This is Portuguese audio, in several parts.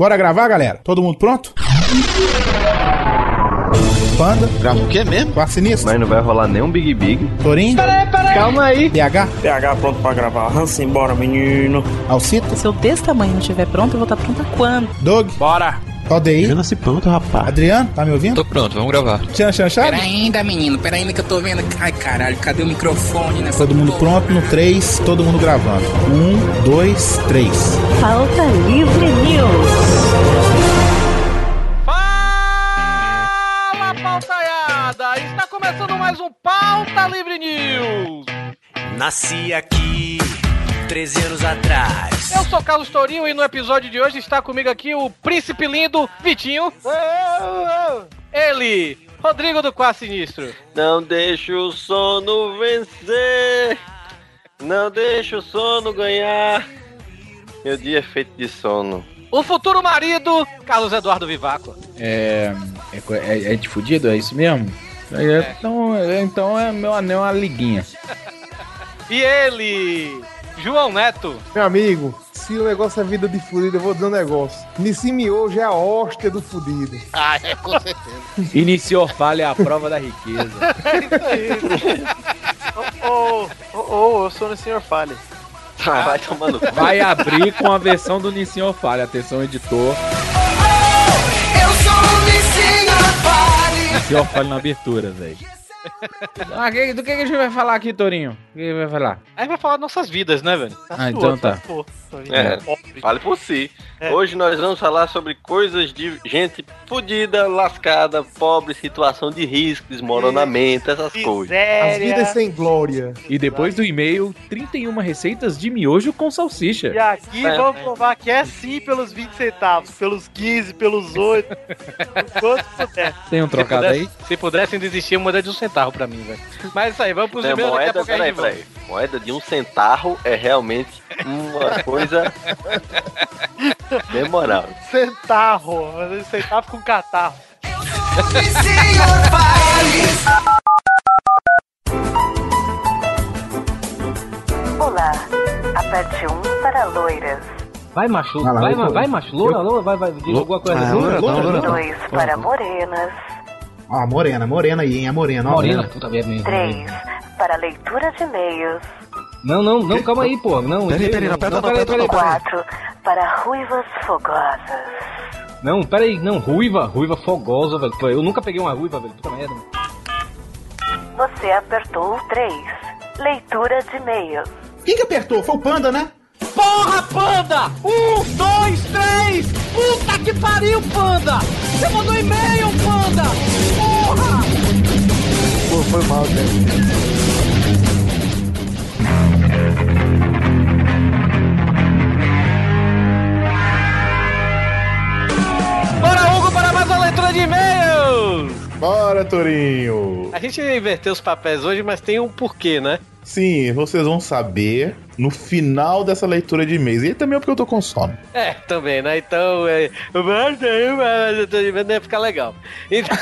Bora gravar, galera? Todo mundo pronto? Panda, Grava o quê mesmo? Quarto Sinistro, Mas não vai rolar nenhum Big Big. Torinho, Calma aí. PH, PH pronto pra gravar. Hansen, bora, menino. Alcita, Se eu desse tamanho não estiver pronto, eu vou estar pronta quando? Doug, Bora. Aldeir, Já nasci pronto, rapaz. Adriano, tá me ouvindo? Tô pronto, vamos gravar. Tchan, Chan, Chan? Pera ainda, menino, pera ainda que eu tô vendo. Ai, caralho, cadê o microfone nessa Todo mundo porra? pronto no 3, todo mundo gravando. 1, 2, 3. Pauta Livre News. Mais um Pauta Livre News. Nasci aqui 13 anos atrás. Eu sou Carlos Tourinho e no episódio de hoje está comigo aqui o príncipe lindo Vitinho. Ele, Rodrigo do Quarto Sinistro. Não deixa o sono vencer. Não deixa o sono ganhar. Meu dia é feito de sono. O futuro marido, Carlos Eduardo Vivaco. É. É, é, é de fudido? É isso mesmo? É, Então, é, então é meu anel é uma liguinha. E ele, João Neto. Meu amigo, se o negócio é vida de fudido, eu vou dizer um negócio. Nissi hoje é a hóstia do fudido. Ah, é, com certeza. Iniciou falha é a prova da riqueza. Ô, ô, ô, eu sou no Senhor Fale. Ah, vai tomando. Vai abrir com a versão do Nissinho Falha. Atenção, editor. Eu sou o Nissinho Fale. Nissinho Falha na abertura, velho. Ah, que- do que, que a gente vai falar aqui, Torinho? O que vai falar? Aí vai falar nossas vidas, né, velho? Ah, então tá. Pô, É. pobre. Fale por si. É. Hoje nós vamos falar sobre coisas de gente fodida, lascada, pobre, situação de risco, desmoronamento, essas coisas. As Miséria. vidas sem glória. E depois do e-mail, 31 receitas de miojo com salsicha. E aqui É. vamos provar que é sim pelos 20 centavos, pelos 15, pelos 8, quanto puder. Tem um trocado aí? Se pudessem desistir, moeda de um centavo pra mim, velho. Mas isso aí, vamos pros e-mails, daqui a moeda, pouco peraí, peraí. Moeda de um centavo é realmente uma coisa memorável. Centavo, mas centavo com catarro. Nissinho Fale. Olá, aperte 1 para loiras, Vai, macho. Vai vai, vai, macho. Loura, loura, vai, vai. Diz alguma coisa. Ah, Loura, loura, loura, loura. 2 para morenas, Ó, morena, morena aí, hein? A morena, ó. Morena, puta merda. 3 para leitura de e-mails, Não, não, não, calma aí, pô. Não, Peraí, peraí, não aperta não, peraí, peraí. 4 para ruivas fogosas, Não, peraí, não, ruiva, ruiva fogosa, velho. Pô, Eu nunca peguei uma ruiva, velho. Puta merda. você apertou o 3, leitura de e-mails, Quem que apertou? Foi o Panda, né? Porra, Panda! Um, dois, três! Puta que pariu, Panda! Você mandou e-mail, Panda! Porra! Pô, foi mal, cara. Bora, Hugo, para mais uma leitura de e-mails! Bora, Torinho! A gente inverteu os papéis hoje, mas tem um porquê, né? Sim, vocês vão saber no final dessa leitura de e-mails. E também é porque eu tô com sono. É, também, né? Então, é... Ia ficar legal. Então...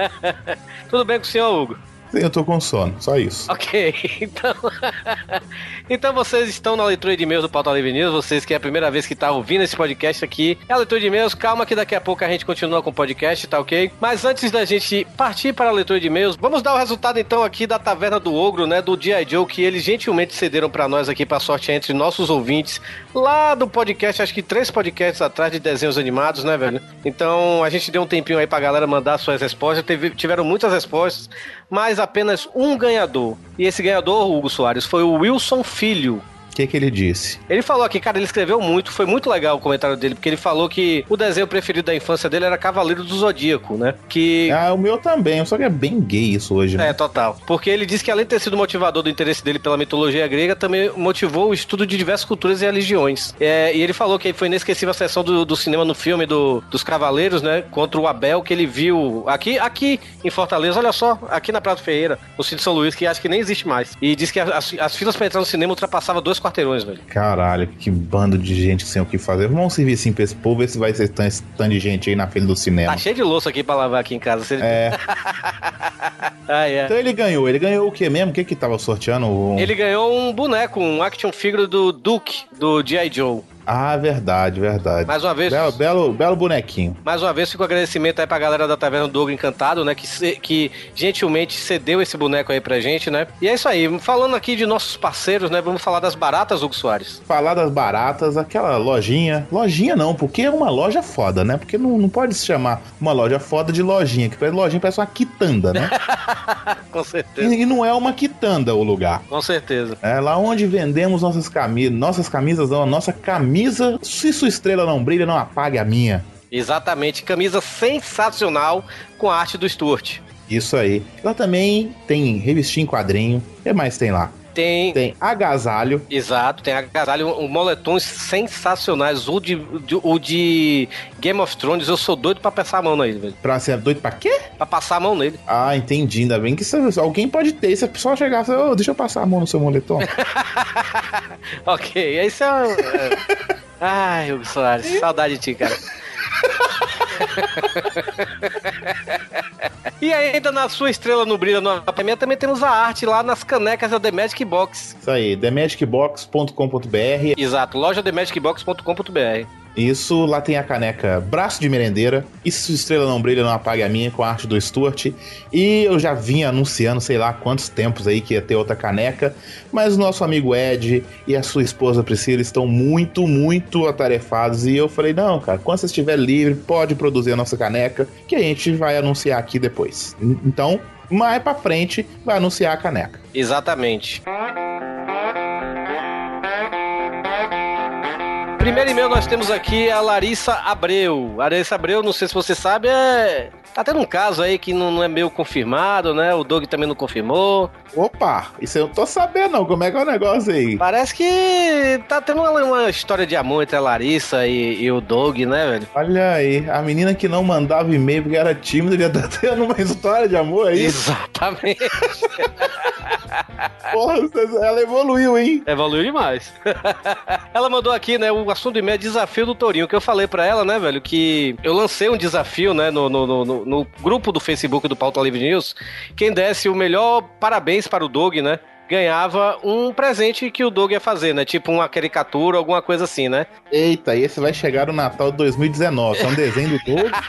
Tudo bem com o senhor, Hugo? Eu tô com sono, só isso. Ok, então. então vocês estão na leitura de e-mails do Pauta Livre News, vocês que é a primeira vez que tá ouvindo esse podcast aqui. É a leitura de e-mails, calma que daqui a pouco a gente continua com o podcast, tá ok? Mas antes da gente partir para a leitura de e-mails, vamos dar o resultado então aqui da Taverna do Ogro, né? Do G.I. Joe, que eles gentilmente cederam para nós aqui pra sorte entre nossos ouvintes lá do podcast, acho que três podcasts atrás de desenhos animados, né, velho? Então a gente deu um tempinho aí pra galera mandar suas respostas, teve- tiveram muitas respostas, mas apenas um ganhador. E esse ganhador, Hugo Soares, foi o Wilson Filho. O que, que ele disse? Ele falou aqui, cara, ele escreveu muito, foi muito legal o comentário dele, porque ele falou que o desenho preferido da infância dele era Cavaleiro do Zodíaco, né? Que. Ah, o meu também, só que é bem gay isso hoje, né? É, total. Porque ele disse que além de ter sido motivador do interesse dele pela mitologia grega, também motivou o estudo de diversas culturas e religiões. É, e ele falou que foi inesquecível a sessão do, do cinema no filme do- dos Cavaleiros, né? Contra o Abel, que ele viu aqui, aqui em Fortaleza, olha só, aqui na Prato Ferreira, no Cid São Luís, que acho que nem existe mais. E disse que as, as filas pra entrar no cinema ultrapassavam dois quarteirões, velho. Caralho, que bando de gente sem o que fazer. Vamos servir assim pra esse povo, ver se vai ser tanto, de gente aí na fila do cinema. Tá cheio de louça aqui pra lavar aqui em casa. Você... É. ah, é. Então ele ganhou. Ele ganhou o que mesmo? O que que tava sorteando? O- Ele ganhou um boneco, um action figure do Duke, do G.I. Joe. Ah, verdade, verdade. Mais uma vez. Belo, belo, belo bonequinho. Mais uma vez, fica o agradecimento aí pra galera da Taverna do Dogo Encantado, né? Que, que gentilmente cedeu esse boneco aí pra gente, né? E é isso aí. Falando aqui de nossos parceiros, né? Vamos falar das baratas, Hugo Soares. Falar das baratas, aquela lojinha. Lojinha não, porque é uma loja foda, né? Porque não, não pode se chamar uma loja foda de lojinha, que lojinha parece uma quitanda, né? Com certeza. e, e não é uma quitanda o lugar. Com certeza. É lá onde vendemos nossas camisas. Nossas camisas não, a nossa camisa. Se sua estrela não brilha, não apague a minha. Exatamente. Camisa sensacional com a arte do Stuart. Isso aí. Lá também tem revistinha em quadrinho. O que mais tem lá? Tem. Tem agasalho. Exato, tem agasalho, um, moletons sensacionais. O de, de- o de Game of Thrones, eu sou doido pra passar a mão nele, velho. Pra ser doido pra quê? Pra passar a mão nele. Ah, entendi. Ainda bem que isso- alguém pode ter. Se a pessoa chegar e falar, "Ô, deixa eu passar a mão no seu moletom. ok, esse é. é... Ai, Hugo Soares, saudade de ti, cara. e ainda na sua estrela no brilho no Apamia também temos a arte lá nas canecas da The Magic Box. Isso aí, themagicbox.com.br. Exato, loja themagicbox.com.br. Isso, lá tem a caneca Braço de Merendeira. E se estrela não brilha, não apague a minha, com a arte do Stuart. E eu já vinha anunciando, sei lá quantos tempos aí que ia ter outra caneca. Mas o nosso amigo Ed e a sua esposa Priscila estão muito, muito atarefados. E eu falei, não, cara, quando você estiver livre, pode produzir a nossa caneca, que a gente vai anunciar aqui depois. Então, mais pra frente, vai anunciar a caneca. Exatamente. Primeiro e-mail nós temos aqui a Larissa Abreu. Larissa Abreu, não sei se você sabe, é. Tá tendo um caso aí que não, não é meio confirmado, né? O Doug também não confirmou. Opa, isso eu não tô sabendo não, como é que é o negócio aí? Parece que tá tendo uma, uma história de amor entre a Larissa e, e o Doug, né, velho? Olha aí, a menina que não mandava e-mail porque era tímida já tá tendo uma história de amor aí. Exatamente. Porra, ela evoluiu, hein? Evoluiu demais. ela mandou aqui, né, o assunto do e-mail é desafio do Tourinho, que eu falei pra ela, né, velho, que eu lancei um desafio, né, no, no, no, no grupo do Facebook do Pauta Livre News. Quem desse o melhor parabéns para o Doug, né? Ganhava um presente que o Doug ia fazer, né? Tipo uma caricatura, alguma coisa assim, né? Eita, esse vai chegar no Natal de 2019. É um desenho do Doug.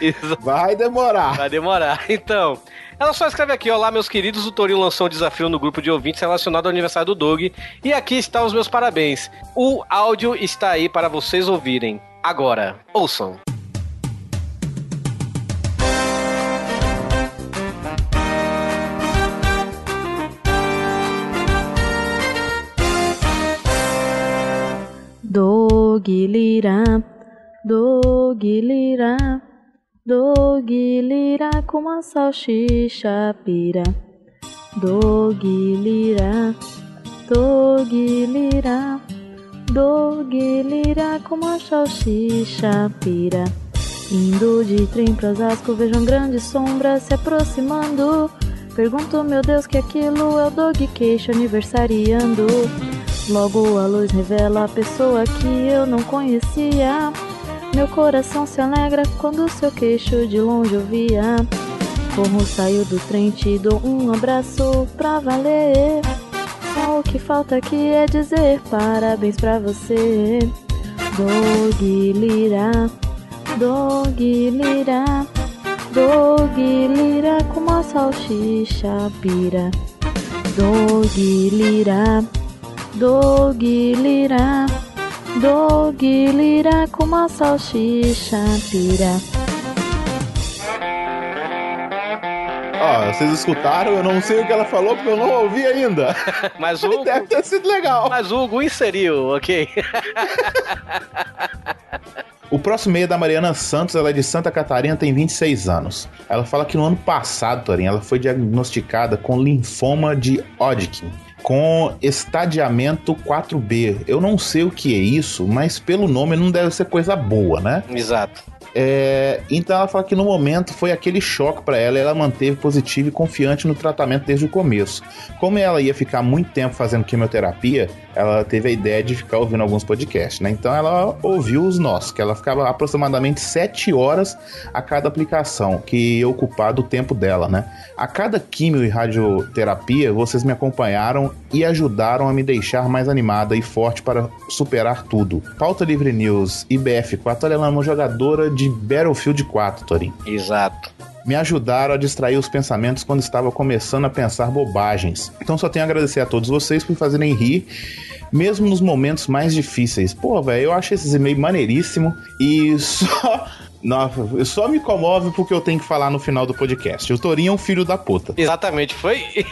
Isso. Vai demorar. Vai demorar. Então, ela só escreve aqui, olá meus queridos, o Torinho lançou um desafio no grupo de ouvintes relacionado ao aniversário do Doug e aqui estão os meus parabéns. O áudio está aí para vocês ouvirem. Agora, ouçam. Dog lira, dog lira, dog lira com uma salsicha pira. Dog lira, dog lira, dog lira com uma salsicha pira. Indo de trem pra Osasco, vejo uma grande sombra se aproximando. Pergunto, meu Deus, que aquilo é o dog queixo aniversariando. Logo a luz revela a pessoa que eu não conhecia. Meu coração se alegra quando seu queixo de longe eu via. Como saio do trem, te dou um abraço pra valer. Só o que falta aqui é dizer parabéns pra você. Dog lira, dog lira, dog lira com uma salsicha pira. Dog lira. Dog lira, dog lira com uma salsicha pira. Ó, vocês escutaram? Eu não sei o que ela falou porque eu não ouvi ainda. Mas o Hugo, Deve ter sido legal. mas o Hugo inseriu, ok? O próximo meio é da Mariana Santos, ela é de Santa Catarina, tem 26 anos. Ela fala que no ano passado, Torinho, ela foi diagnosticada com linfoma de Hodgkin, com estadiamento 4B. Eu não sei o que é isso, mas pelo nome não deve ser coisa boa, né? Exato. É, então ela fala que no momento foi aquele choque pra ela ela manteve positivo e confiante no tratamento desde o começo. Como ela ia ficar muito tempo fazendo quimioterapia, ela teve a ideia de ficar ouvindo alguns podcasts, né? Então ela ouviu os nossos, que ela ficava aproximadamente 7 horas a cada aplicação, que ia ocupar do tempo dela, né? A cada quimio e radioterapia, vocês me acompanharam e ajudaram a me deixar mais animada e forte para superar tudo. Pauta Livre News e BF4, olha, ela é uma jogadora de Battlefield 4, Torin. Exato. Me ajudaram a distrair os pensamentos quando estava começando a pensar bobagens. Então só tenho a agradecer a todos vocês por fazerem rir mesmo nos momentos mais difíceis. Pô, velho, eu acho esses e-mails maneiríssimo e só. Nossa, só me comove porque eu tenho que falar no final do podcast. O Torinho é um filho da puta. Exatamente, foi.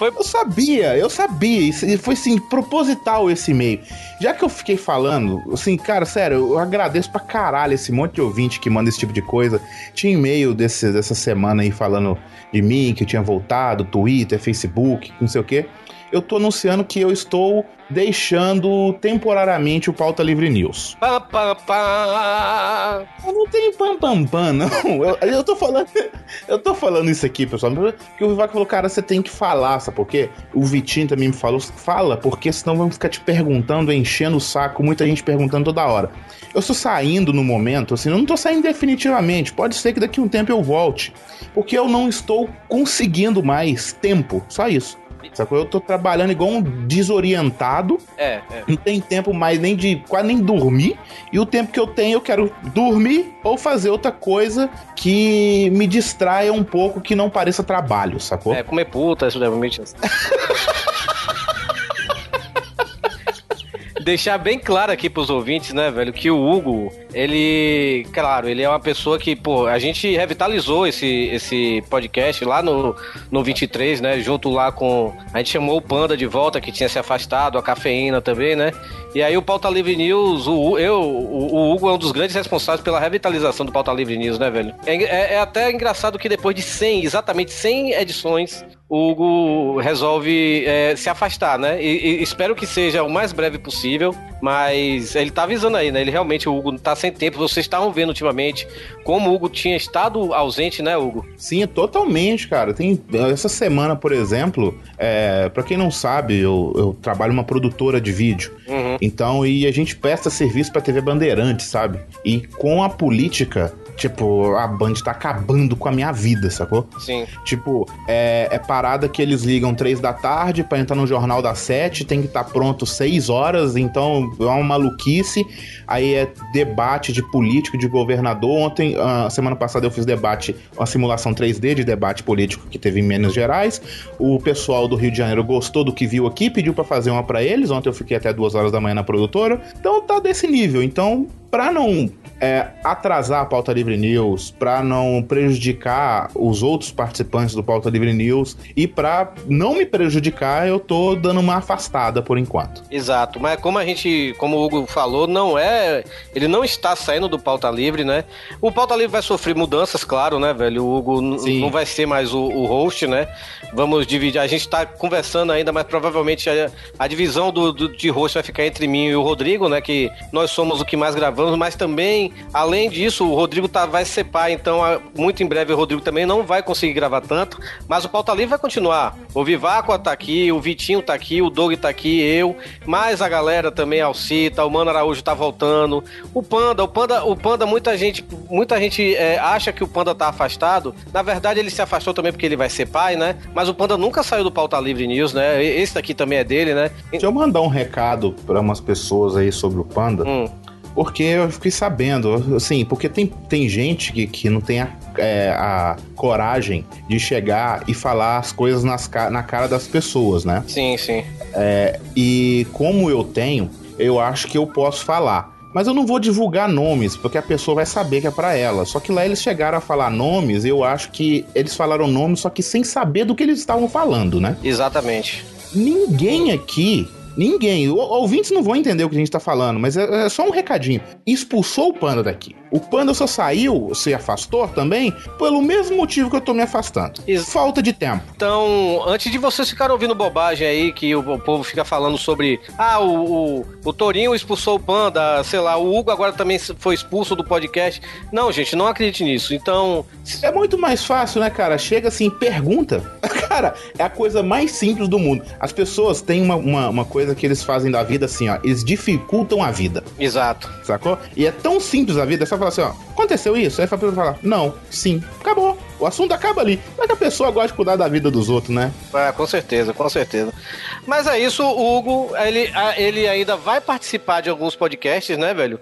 foi... Eu sabia, eu sabia. Isso foi assim, proposital esse e-mail. Já que eu fiquei falando, assim, cara, sério, eu agradeço pra caralho esse monte de ouvinte que manda esse tipo de coisa. Tinha e-mail desse, dessa semana aí falando de mim, que eu tinha voltado, Twitter, Facebook, não sei o quê eu tô anunciando que eu estou deixando temporariamente o Pauta Livre News. Pá, pá, pá. Eu não tenho pam pam pam, não. Eu, eu tô falando. Eu tô falando isso aqui, pessoal, porque o Vivaco falou, cara, você tem que falar, sabe por quê? O Vitinho também me falou, fala, porque senão vamos ficar te perguntando, enchendo o saco, muita gente perguntando toda hora. Eu estou saindo no momento, assim, eu não tô saindo definitivamente. Pode ser que daqui a um tempo eu volte. Porque eu não estou conseguindo mais tempo. Só isso. Sacou? Eu tô trabalhando igual um desorientado. É, é. Não tem tempo mais nem de quase nem dormir. E o tempo que eu tenho, eu quero dormir ou fazer outra coisa que me distraia um pouco, que não pareça trabalho, sacou? É, comer puta, isso me deixar bem claro aqui pros ouvintes, né, velho, que o Hugo, ele, claro, ele é uma pessoa que, pô, a gente revitalizou esse, esse podcast lá no, no 23, né, junto lá com, a gente chamou o Panda de volta, que tinha se afastado, a Cafeína também, né, e aí o Pauta Livre News, o, eu, o, o Hugo é um dos grandes responsáveis pela revitalização do Pauta Livre News, né, velho? É, é, é até engraçado que depois de 100, exatamente 100 edições, o Hugo resolve é, se afastar, né? E, e, espero que seja o mais breve possível, mas ele tá avisando aí, né? Ele realmente, o Hugo tá sem tempo. Vocês estavam vendo ultimamente como o Hugo tinha estado ausente, né, Hugo? Sim, totalmente, cara. Tem essa semana, por exemplo, é, para quem não sabe, eu, eu trabalho uma produtora de vídeo. Uhum. Então, e a gente presta serviço pra TV Bandeirante, sabe? E com a política Tipo, a Band tá acabando com a minha vida, sacou? Sim. Tipo, é, é parada que eles ligam três da tarde para entrar no jornal das sete, tem que estar tá pronto seis horas, então é uma maluquice. Aí é debate de político, de governador. Ontem, uh, semana passada, eu fiz debate, uma simulação 3D de debate político que teve em Minas Gerais. O pessoal do Rio de Janeiro gostou do que viu aqui, pediu para fazer uma para eles. Ontem eu fiquei até duas horas da manhã na produtora. Então tá desse nível. Então, para não é, atrasar a Pauta Livre News, para não prejudicar os outros participantes do Pauta Livre News e para não me prejudicar, eu tô dando uma afastada por enquanto. Exato, mas como a gente, como o Hugo falou, não é, ele não está saindo do Pauta Livre, né? O Pauta Livre vai sofrer mudanças, claro, né, velho? O Hugo não vai ser mais o, o, host, né? Vamos dividir, a gente tá conversando ainda, mas provavelmente a, a divisão do, do, de host vai ficar entre mim e o Rodrigo, né? Que nós somos o que mais gravamos, mas também além disso, o Rodrigo tá, vai ser pai, então muito em breve o Rodrigo também não vai conseguir gravar tanto, mas o Pauta Livre vai continuar. O Viváqua tá aqui, o Vitinho tá aqui, o Doug tá aqui, eu, mais a galera também, Alcita, o Mano Araújo tá voltando, o Panda, o Panda, o Panda, muita gente, muita gente é, acha que o Panda tá afastado, na verdade ele se afastou também porque ele vai ser pai, né? Mas o Panda nunca saiu do Pauta Livre News, né? Esse daqui também é dele, né? Deixa eu mandar um recado para umas pessoas aí sobre o Panda. Hum. Porque eu fiquei sabendo, assim, porque tem, tem gente que, que não tem a, é, a coragem de chegar e falar as coisas nas, na cara das pessoas, né? Sim, sim. É, e como eu tenho, eu acho que eu posso falar. Mas eu não vou divulgar nomes, porque a pessoa vai saber que é para ela. Só que lá eles chegaram a falar nomes, eu acho que eles falaram nomes, só que sem saber do que eles estavam falando, né? Exatamente. Ninguém aqui ninguém, o- ouvintes não vão entender o que a gente tá falando, mas é, é só um recadinho. Expulsou o panda daqui. O panda só saiu, se afastou também, pelo mesmo motivo que eu tô me afastando. Falta de tempo. Então, antes de vocês ficarem ouvindo bobagem aí, que o, o povo fica falando sobre. Ah, o, o, o Torinho expulsou o Panda, sei lá, o Hugo agora também foi expulso do podcast. Não, gente, não acredite nisso. Então. É muito mais fácil, né, cara? Chega assim, pergunta. Cara, é a coisa mais simples do mundo. As pessoas têm uma, uma, uma coisa que eles fazem da vida assim, ó. Eles dificultam a vida. Exato. Sacou? E é tão simples a vida, é só falar assim, ó. Aconteceu isso? Aí a pessoa fala, não, sim, acabou. O assunto acaba ali. Mas que a pessoa gosta de cuidar da vida dos outros, né? É, com certeza, com certeza. Mas é isso, o Hugo, ele, ele ainda vai participar de alguns podcasts, né, velho?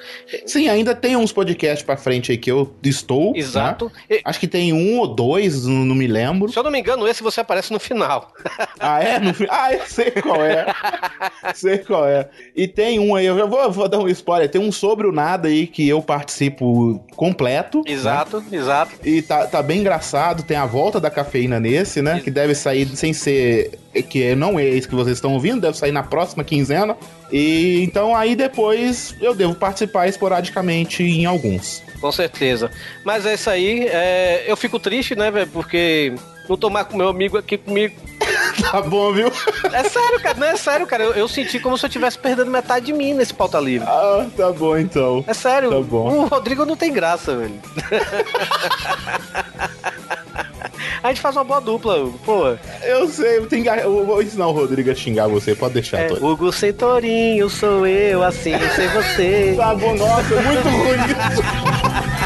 Sim, ainda tem uns podcasts pra frente aí que eu estou. Exato. né? Acho que tem um ou dois, não, me lembro. Se eu não me engano, esse você aparece no final. Ah, é? No fi- Ah, eu sei qual é. sei qual é. E tem um aí, eu já vou, vou dar um spoiler. Tem um sobre o nada aí que eu participo completo. Exato, exato. E tá, tá bem engraçado. Tem a volta da cafeína nesse, né? Que deve sair sem ser. Que não é isso que vocês estão ouvindo, deve sair na próxima quinzena. E então aí depois eu devo participar esporadicamente em alguns. Com certeza. Mas é isso aí. é, eu fico triste, né, velho? Porque não tomar com meu amigo aqui comigo. tá bom, viu? É sério, cara. Não é sério, cara. Eu, eu senti como se eu estivesse perdendo metade de mim nesse pauta livre. Ah, tá bom então. É sério. Tá bom. O Rodrigo não tem graça, velho. A gente faz uma boa dupla. Pô. Eu sei, eu, tenho, eu vou ensinar o Rodrigo a xingar você, pode deixar, É. Hugo sem Torinho, sou eu, assim, sem você. Tá bom, nossa, muito ruim isso.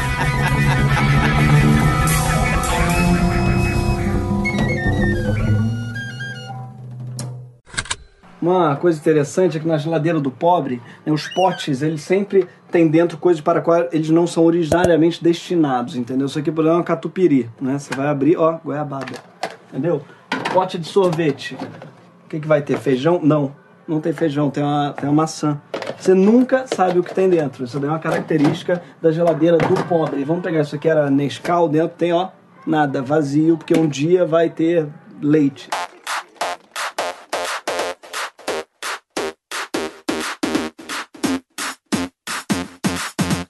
Uma coisa interessante é que na geladeira do pobre, né, os potes, eles sempre têm dentro coisas para qual eles não são originariamente destinados, entendeu? Isso aqui, por exemplo, é uma catupiry, né? Você vai abrir, ó, goiabada, entendeu? Pote de sorvete. O que, que vai ter? Feijão? Não, não tem feijão, tem uma, tem uma maçã. Você nunca sabe o que tem dentro. Isso é uma característica da geladeira do pobre. Vamos pegar isso aqui, era Nescau, dentro tem, ó, nada, vazio, porque um dia vai ter leite.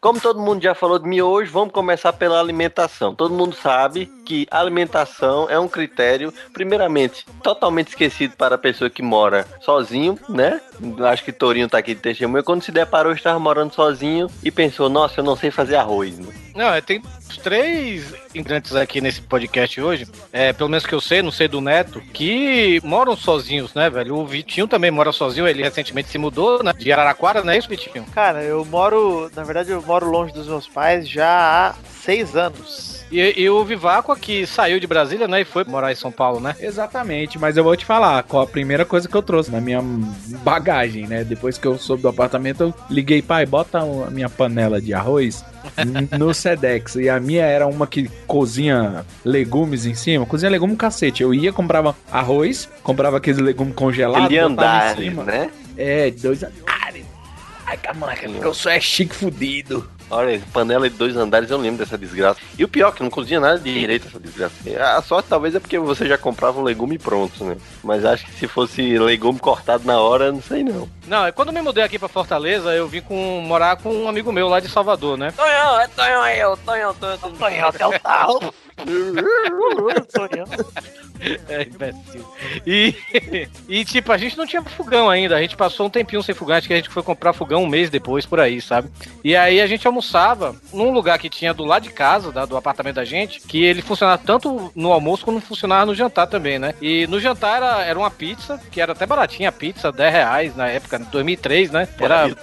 Como todo mundo já falou de mim hoje, vamos começar pela alimentação. Todo mundo sabe que alimentação é um critério, primeiramente, totalmente esquecido para a pessoa que mora sozinho, né? Acho que Torinho tá aqui de testemunha. Quando se deparou, estava morando sozinho e pensou, nossa, eu não sei fazer arroz. né? Não, é, tem três integrantes aqui nesse podcast hoje, é, pelo menos que eu sei, não sei do Neto, que moram sozinhos, né, velho? O Vitinho também mora sozinho, ele recentemente se mudou, né? De Araraquara, não é isso, Vitinho? Cara, eu moro, na verdade, eu moro longe dos meus pais já há seis anos. E, e o Vivaco aqui saiu de Brasília, né? E foi morar em São Paulo, né? Exatamente, mas eu vou te falar qual a primeira coisa que eu trouxe na minha bagagem, né? Depois que eu soube do apartamento, eu liguei, pai, bota a minha panela de arroz no Sedex. E a minha era uma que cozinha legumes em cima, cozinha legume cacete. Eu ia, comprava arroz, comprava aqueles legumes congelados, Ele cima. né? É, dois andares. Ai, caraca, eu sou é chique fudido. Olha, panela de dois andares, eu lembro dessa desgraça. E o pior, que não cozinha nada direito essa desgraça. A sorte talvez é porque você já comprava um legume pronto, né? Mas acho que se fosse legume cortado na hora, não sei não. Não, quando eu me mudei aqui pra Fortaleza, eu vim com, morar com um amigo meu lá de Salvador, né? Tonhão, é Tonhão eu, Tonhão, Tonhão, Tonhão, até o tal. É, imbecil. E, e, tipo, a gente não tinha fogão ainda. A gente passou um tempinho sem fogão. Acho que a gente foi comprar fogão um mês depois, por aí, sabe? E aí a gente almoçava num lugar que tinha do lado de casa, da- do apartamento da gente, que ele funcionava tanto no almoço como funcionava no jantar também, né? E no jantar era, era uma pizza, que era até baratinha a pizza, 10 reais na época, 2003, né? Era.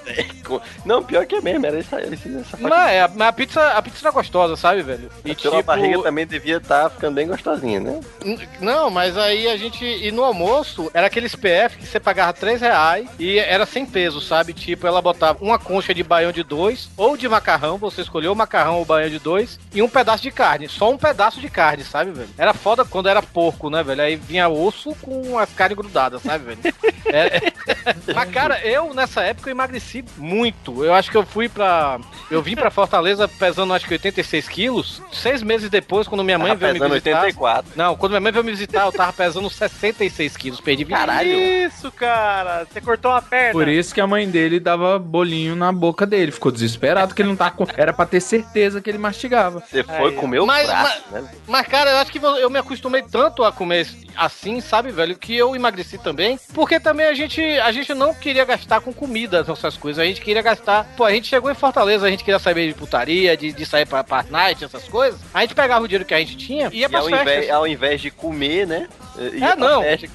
Não, pior que é mesmo, era essa, essa, Não, é, mas a pizza, a pizza era gostosa, sabe, velho? E Pela tipo- barriga também devia estar ficando bem gostosinha, né? N- Não, mas aí a gente. E no almoço, era aqueles PF que você pagava 3 reais e era sem peso, sabe? Tipo, ela botava uma concha de baião de dois ou de macarrão, você escolheu o macarrão ou o baião de dois, e um pedaço de carne. Só um pedaço de carne, sabe, velho? Era foda quando era porco, né, velho? Aí vinha osso com as carnes grudadas, sabe, velho? É, é. Mas, cara, eu nessa época eu emagreci muito. Eu acho que eu fui pra. Eu vim pra Fortaleza pesando acho que 86 quilos. Seis meses depois, quando minha mãe veio me pesando visitar. 84. Não, quando minha mãe veio me me visitar, eu tava pesando 66 quilos, perdi 20 Caralho. Isso, cara. Você cortou uma perna. Por isso que a mãe dele dava bolinho na boca dele. Ficou desesperado que ele não tava com. Era pra ter certeza que ele mastigava. Você foi comer o Mas- braço, né? Mas, cara, eu acho que eu me acostumei tanto a comer assim, sabe, velho, que eu emagreci também. Porque também a gente, a gente não queria gastar com comida, essas coisas. A gente queria gastar. Pô, a gente chegou em Fortaleza, a gente queria saber de putaria, de, de sair pra, pra night, essas coisas. A gente pegava o dinheiro que a gente tinha e ia E pras ao invés, ao invés de comer, né? ia É, pra não. festa.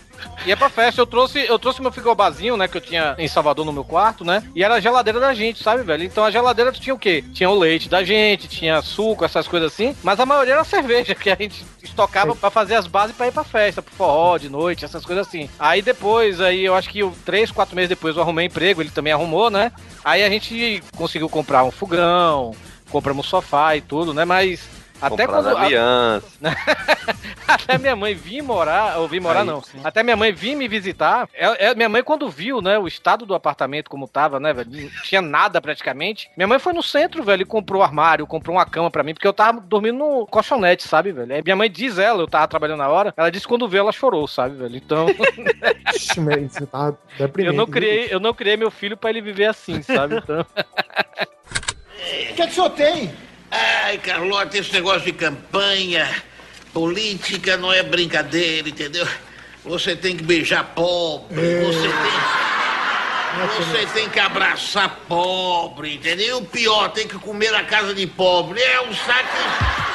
Ia pra festa, eu trouxe, eu trouxe meu frigobazinho, né, que eu tinha em Salvador no meu quarto, né? E era a geladeira da gente, sabe, velho? Então a geladeira tinha o quê? Tinha o leite da gente, tinha suco, essas coisas assim, mas a maioria era cerveja que a gente estocava pra fazer as bases pra ir pra festa, pro forró, de noite, essas coisas assim. Aí depois, aí eu acho que eu- três, quatro meses depois eu arrumei emprego, ele também arrumou, né? Aí a gente conseguiu comprar um fogão, compramos sofá e tudo, né? Mas até Comprando quando. aliança. até minha mãe vir morar, ou vir morar Aí, não. Até minha mãe vir me visitar. É, é- minha mãe, quando viu, né, o estado do apartamento como tava, né, velho? Não tinha nada praticamente. Minha mãe foi no centro, velho, e comprou um armário, comprou uma cama pra mim, porque eu tava dormindo no colchonete, sabe, velho? Aí minha mãe diz ela, eu tava trabalhando na hora, ela disse que quando viu, ela chorou, sabe, velho? Então, você tá eu não criei, eu não criei meu filho pra ele viver assim, sabe? Então. O que, é que o senhor tem? Ai, Carlota, esse negócio de campanha política não é brincadeira, entendeu? Você tem que beijar pobre, você tem. Você tem que abraçar pobre, entendeu? O pior, tem que comer na casa de pobre. É um sacrifício.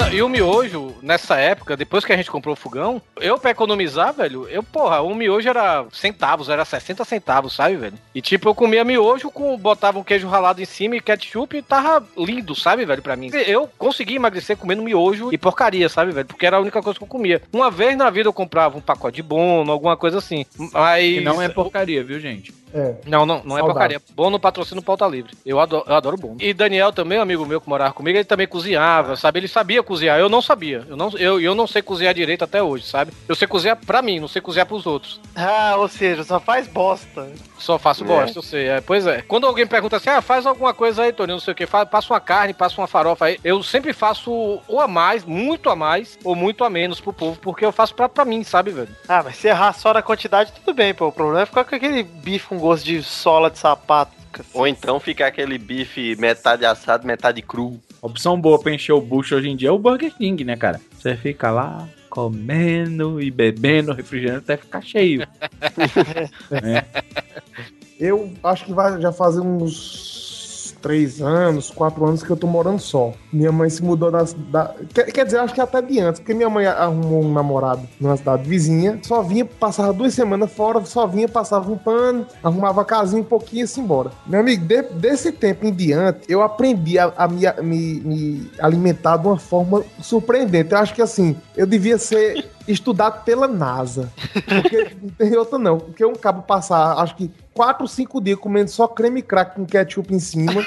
Não, e o miojo, nessa época, depois que a gente comprou o fogão, eu pra economizar, velho, eu, porra, o miojo era centavos, era 60 centavos, sabe, velho? E tipo, eu comia miojo, com, botava um queijo ralado em cima e ketchup e tava lindo, sabe, velho, pra mim. Eu consegui emagrecer comendo miojo e porcaria, sabe, velho? Porque era a única coisa que eu comia. Uma vez na vida eu comprava um pacote de bono, alguma coisa assim. Mas. Que não é porcaria, viu, gente? É. Não, não, não é porcaria. Bono patrocina o pauta livre. Eu adoro, eu adoro Bono. E Daniel também, um amigo meu que morava comigo, ele também cozinhava, sabe? Ele sabia cozinhar. Eu não sabia. Eu não, eu, eu não sei cozinhar direito até hoje, sabe? Eu sei cozinhar pra mim, não sei cozinhar pros outros. Ah, ou seja, só faz bosta. Só faço É. bosta, eu sei. É, pois é. Quando alguém pergunta assim, ah, faz alguma coisa aí, Tony, não sei o que, faz, passa uma carne, passa uma farofa aí. Eu sempre faço ou a mais, muito a mais, ou muito a menos pro povo, porque eu faço pra, pra mim, sabe, velho? Ah, mas se errar só na quantidade, tudo bem, pô. O problema é ficar com aquele bife com gosto de sola de sapato. Ou então ficar aquele bife metade assado, metade cru. Opção boa pra encher o bucho hoje em dia é o Burger King, né, cara? Você fica lá comendo e bebendo refrigerante até ficar cheio. É. Eu acho que vai já fazer uns três anos, quatro anos que eu tô morando só. Minha mãe se mudou da. da quer, quer dizer, acho que até de antes, porque minha mãe arrumou um namorado numa cidade vizinha, só vinha, passava duas semanas fora, só vinha, passava um pano, arrumava a casinha um pouquinho e ia embora. Meu amigo, de- desse tempo em diante, eu aprendi a, a me, me- me alimentar de uma forma surpreendente. Eu acho que assim, eu devia ser estudado pela NASA. Porque não tem outra não. Porque um cabo passar, acho que quatro, cinco dias comendo só creme crack com ketchup em cima.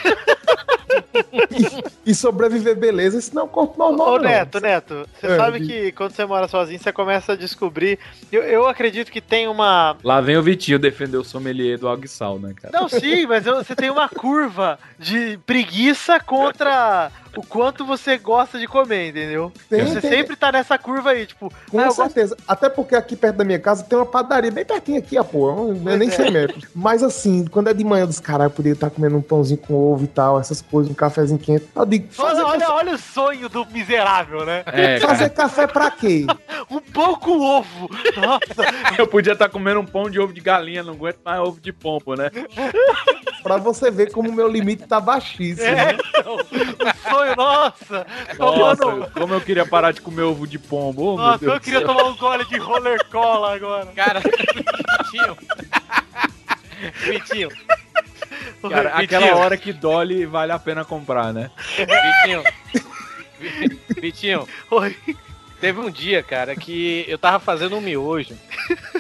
E, e sobreviver beleza, isso não é um corpo normal. Ô, não. Neto, Neto, você É, sabe de- que quando você mora sozinho, você começa a descobrir. Eu, eu acredito que tem uma. Lá vem o Vitinho defender o sommelier do Algue Sal, né, cara? Não, sim, mas eu- você tem uma curva de preguiça contra o quanto você gosta de comer, entendeu? Tem, você tem. sempre tá nessa curva aí, tipo, Com ah, eu gosto certeza. Até porque aqui perto da minha casa tem uma padaria bem pertinho aqui, a. Não é nem 100 metros. Mas assim, quando é de manhã dos caras, eu poderia estar comendo um pãozinho com ovo e tal, essas coisas, um cafezinho quente. Eu digo, fazer, Olha, olha, café, olha o sonho do miserável, né? É, fazer cara. café pra quê? Um pão com ovo. Nossa, Eu podia estar comendo um pão de ovo de galinha, não aguento mais ovo de pombo, né? Pra você ver como o meu limite tá baixíssimo. é, né? então, o sonho, nossa. Nossa, como eu queria parar de comer ovo de pombo. Oh, meu nossa, Deus eu queria céu. tomar um gole de roller cola agora. Cara, Vitinho. Vitinho. Cara, Vitinho. aquela hora que dole vale a pena comprar, né? Vitinho. Vi- Vitinho. Oi. Teve um dia, cara, que eu tava fazendo um miojo.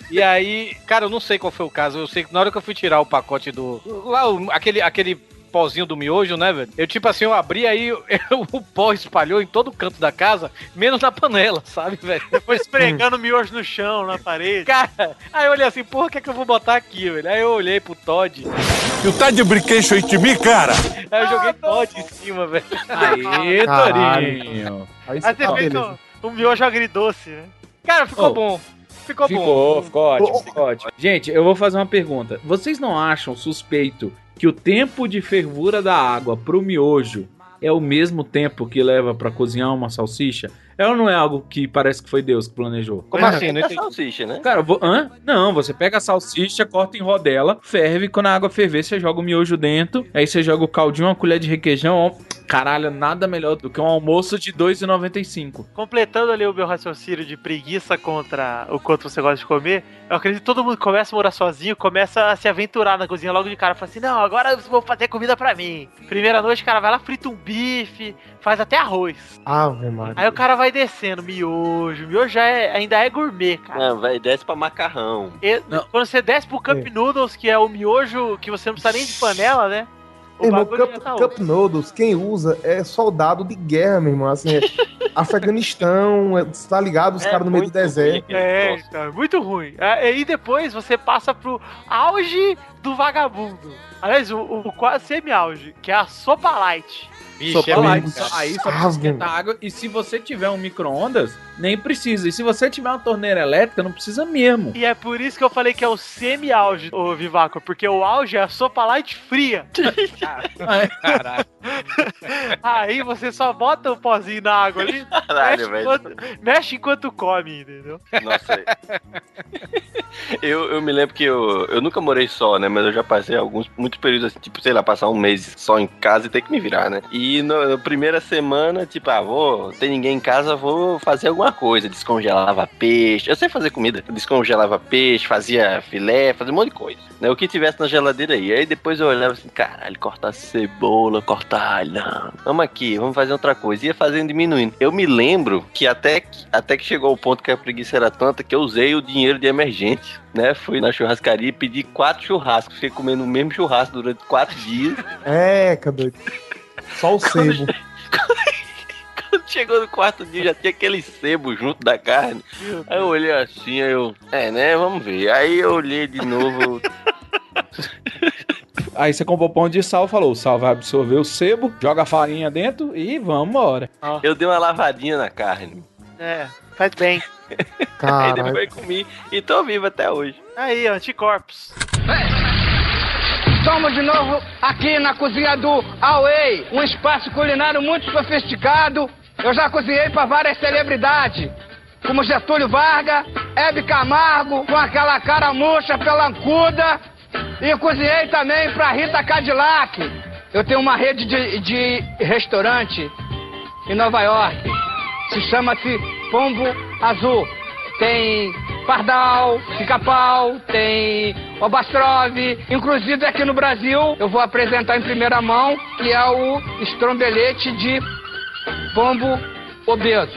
E aí, cara, eu não sei qual foi o caso. Eu sei que na hora que eu fui tirar o pacote do. Lá, aquele, aquele pozinho do miojo, né, velho? Eu, tipo assim, eu abri aí, eu- o pó espalhou em todo canto da casa, menos na panela, sabe, velho? Foi esfregando miojo no chão, na parede. Cara, aí eu olhei assim, porra, o que é que eu vou botar aqui, velho? Aí eu olhei pro Todd, Tu tá de brinquedo aí de mim, cara? aí eu joguei Todd em cima, velho. Caralho. Torinho. Aí tá, feito beleza. um miojo agridoce, né? Cara, ficou Oh. bom. Ficou, bom. Ficou, ficou ótimo, ficou ótimo. Gente, eu vou fazer uma pergunta. Vocês não acham suspeito que o tempo de fervura da água pro miojo é o mesmo tempo que leva pra cozinhar uma salsicha? Ou não é algo que parece que foi Deus que planejou? Como assim? Não É entendi. salsicha, né? Cara, vou, hã? Não, você pega a salsicha, corta em rodela, ferve, quando a água ferver, você joga o miojo dentro, aí você joga o caldinho, uma colher de requeijão, ó, caralho, nada melhor do que um almoço de R$ 2,95. Completando ali o meu raciocínio de preguiça contra o quanto você gosta de comer, eu acredito que todo mundo que começa a morar sozinho, começa a se aventurar na cozinha logo de cara. Fala assim, não, agora eu vou fazer comida pra mim. Primeira noite, cara vai lá, frita um bife, faz até arroz. Ave Maria. Aí o cara vai descendo, miojo. Miojo já é- ainda é gourmet, cara. Não, vai, desce pra macarrão. E- quando você desce pro Cup Noodles, que é o miojo que você não precisa nem de panela, né? O Irmão, Cup, tá Cup Noodles, quem usa é soldado de guerra, meu irmão. Assim, é Afeganistão, é, tá ligado? Os É caras no meio do deserto. É, então, é muito ruim. É, e aí depois você passa pro auge do vagabundo. Aliás, o, o quase semi-auge, que é a sopa light. Sopa é muito- Aí só precisa esquentar água. E se você tiver um micro-ondas, nem precisa. E se você tiver uma torneira elétrica, não precisa mesmo. E é por isso que eu falei que é o semi-auge, ô Vivaco, porque o auge é a sopa light fria. Caralho. Aí você só bota o pozinho na água ali, Caralho, mexe, velho. enquanto, mexe enquanto come, entendeu? Nossa. eu, eu me lembro que eu, eu nunca morei só, né? Mas eu já passei alguns, muitos períodos assim, tipo, sei lá, passar um mês só em casa e ter que me virar, né? E na primeira semana, tipo, ah, vou, tem ninguém em casa, vou fazer alguma coisa. Descongelava peixe. Eu sei fazer comida. Descongelava peixe, fazia filé, fazia um monte de coisa. Né? O que tivesse na geladeira aí. Aí depois eu olhava assim, caralho, cortar cebola, cortar alho. Não, vamos aqui, vamos fazer outra coisa. Ia fazendo diminuindo. Eu me lembro que até, que até que chegou o ponto que a preguiça era tanta que eu usei o dinheiro de emergente. Né, fui na churrascaria e pedi quatro churrascos. Fiquei comendo o mesmo churrasco durante quatro dias. É, cadê? Só o sebo. Quando chegou no quarto dia, já tinha aquele sebo junto da carne. Aí eu olhei assim, aí eu. É, né? Vamos ver. Aí eu olhei de novo. Aí você comprou pão de sal, falou: o sal vai absorver o sebo, joga a farinha dentro e vamos embora. Eu dei uma lavadinha na carne. É, faz bem. Aí depois comi e tô vivo até hoje. Aí, anticorpos. Estamos de novo aqui na cozinha do Away, um espaço culinário muito sofisticado. Eu já cozinhei para várias celebridades, como Getúlio Vargas, Hebe Camargo, com aquela cara murcha, pelancuda. E cozinhei também para Rita Cadillac. Eu tenho uma rede de, de restaurante em Nova York. Se chama-se Pombo Azul. Tem pardal, pica-pau, tem obastrov. Inclusive aqui no Brasil, eu vou apresentar em primeira mão, que é o estrombelete de pombo obeso.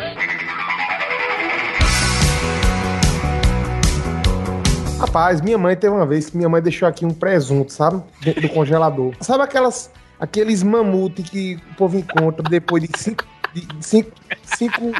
Rapaz, minha mãe teve uma vez que minha mãe deixou aqui um presunto, sabe? Dentro do congelador. Sabe aquelas, aqueles mamute que o povo encontra depois de cinco, de cinco, cinco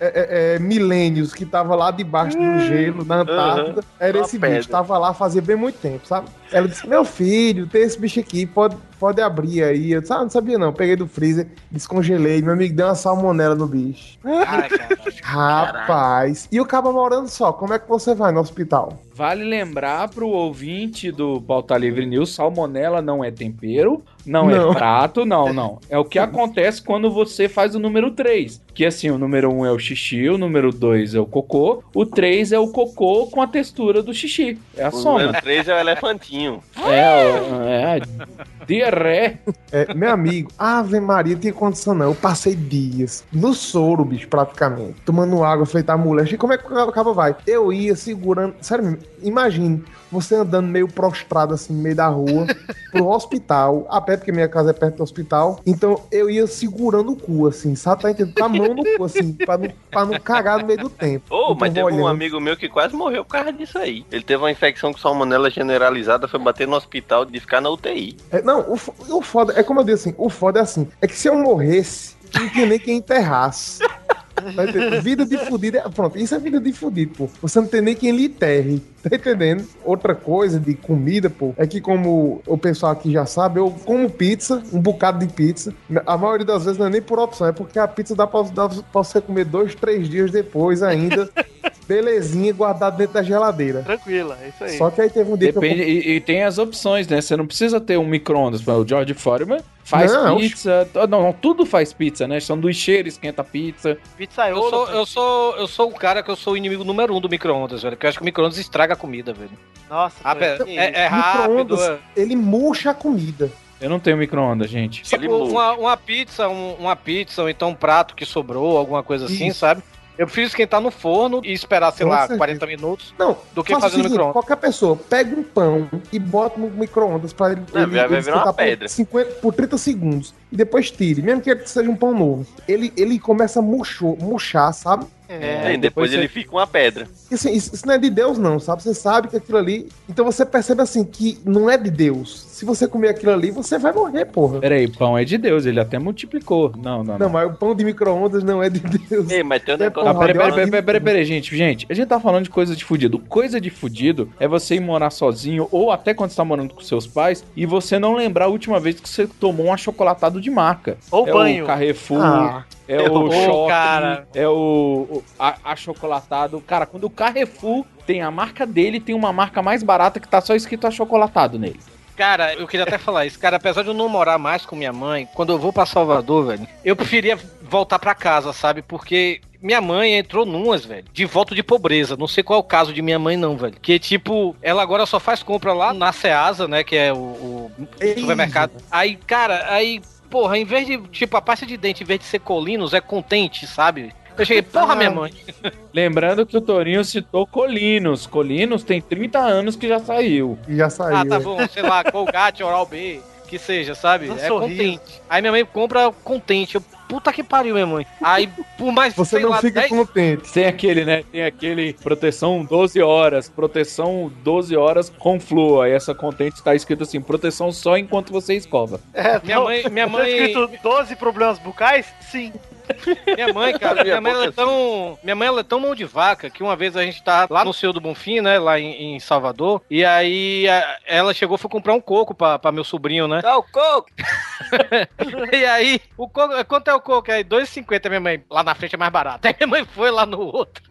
é, é, é, milênios que tava lá debaixo do gelo, na Antártida? Era esse pedra. bicho, tava lá fazia bem muito tempo, sabe? Ela disse, meu filho, tem esse bicho aqui, pode, pode abrir aí. Eu disse, ah, não sabia não. Peguei do freezer, descongelei. Meu amigo deu uma salmonela no bicho. Rapaz. E o cabo morando só, como é que você vai no hospital? Vale lembrar pro ouvinte do Pauta Livre News, salmonela não é tempero, não, Não. é prato, não, não. É o que acontece quando você faz o número 3. Que assim, o número 1 é o xixi, o número 2 é o cocô, o 3 é o cocô com a textura do xixi. É a O soma. número 3 é o elefantinho. É, o- é, diarré. É, meu amigo, Ave Maria, não tinha condição não. Eu passei dias no soro, bicho, praticamente. Tomando água, eu falei, tá, e como é que o cabo vai? Eu ia segurando, sério imagine, você andando meio prostrado assim, no meio da rua, pro hospital, a pé, porque minha casa é perto do hospital. Então eu ia segurando o cu, assim, sabe? Tá entendendo? Com a mão no cu, assim, pra não, pra não cagar no meio do tempo. Ô, O mas teve um olhando. amigo meu que quase morreu por causa disso aí. Ele teve uma infecção com salmonela generalizada, foi bater no hospital de ficar na UTI. É, não, o, o foda, é como eu disse assim, o foda é assim, é que se eu morresse, não tinha nem quem enterrasse. Tá entendendo? Vida de fudido, é- pronto, isso é vida de fudido, pô. Você não tem nem quem lhe enterre, tá entendendo? Outra coisa de comida, pô, é que como o pessoal aqui já sabe, eu como pizza, um bocado de pizza. A maioria das vezes não é nem por opção, é porque a pizza dá pra, dá pra você comer dois, três dias depois ainda, belezinha, guardado dentro da geladeira. Tranquila, é isso aí. Só que aí teve um dia Depende, que eu... e, e tem as opções, né? Você não precisa ter um micro-ondas. O George Foreman faz Não, pizza. Não, não, tudo faz pizza, né? Sanduicheiro esquenta pizza. Pizzaiolo. Eu sou, eu, sou, eu sou o cara que eu sou o inimigo número um do micro-ondas, velho. Porque eu acho que o micro-ondas estraga a comida, velho. Nossa, Ah, pera, é, é rápido. micro-ondas, é- ele murcha a comida. Eu não tenho micro-ondas, gente. Tipo, uma, uma pizza, um- uma pizza, ou então um prato que sobrou, alguma coisa assim, Isso. sabe? Eu prefiro esquentar no forno e esperar, sei Com lá, certeza. 40 minutos Não, do que fazer no micro-ondas. Qualquer pessoa, pega um pão e bota no micro-ondas pra ele, Não, ele, vai- vai ele virar uma pedra. por, 50, por 30 segundos. E depois tire, mesmo que ele seja um pão novo. Ele, ele começa a murchou, murchar, sabe? É, e depois, ele fica uma pedra. Assim, isso, isso não é de Deus, não, sabe? Você sabe que aquilo ali. Então você percebe assim que não é de Deus. Se você comer aquilo ali, você vai morrer, porra. Peraí, pão é de Deus, ele até multiplicou. Não, não, Não, não. mas o pão de micro-ondas não é de Deus. Ei, mas tem um É negócio. Tá, peraí, peraí, radioativo. peraí, peraí, peraí, gente, gente. A gente tá falando de coisa de fudido. Coisa de fudido é você ir morar sozinho ou até quando você tá morando com seus pais e você não lembrar a última vez que você tomou um achocolatado de marca. Ou é banho. o Carrefour, Ah. é o Shopping, cara. é o, achocolatado. Cara, quando o Carrefour tem a marca dele, tem uma marca mais barata que tá só escrito achocolatado nele. Cara, eu queria até falar isso. Cara, apesar de eu não morar mais com minha mãe, quando eu vou pra Salvador, velho, eu preferia voltar pra casa, sabe? Porque minha mãe entrou numas, velho, de volta de pobreza. Não sei qual é o caso de minha mãe, não, velho. Que, tipo, ela agora só faz compra lá na Ceasa, né? Que é o, o supermercado. Aí, cara, aí, porra, em vez de, tipo, a pasta de dente, em vez de ser colinos, é contente, sabe? Eu cheguei, porra, minha mãe. Lembrando que o Torinho citou Colinos. Colinos tem 30 anos que já saiu. E já saiu. Ah, tá bom, sei lá, Colgate, Oral B, que seja, sabe? Um é sorriso. contente. Aí minha mãe compra contente. Eu, puta que pariu, minha mãe. Aí, por mais, Você sei não lá, fica 10 contente. Tem aquele, né? Tem aquele proteção 12 horas, proteção 12 horas com flúor. Aí essa contente tá escrito assim, proteção só enquanto você escova. É, Minha não, mãe- minha tá mãe- escrito 12 problemas bucais? Sim. Minha mãe, cara, minha mãe ela é tão. Minha mãe ela é tão mão de vaca que uma vez a gente tava lá no Senhor do Bonfim, né? Lá em, em Salvador. E aí a- ela chegou foi comprar um coco pra, pra meu sobrinho, né? Dá o coco! E aí, o coco. Quanto é o coco? Aí, 2,50, minha mãe. Lá na frente é mais barato. Aí minha mãe foi lá no outro.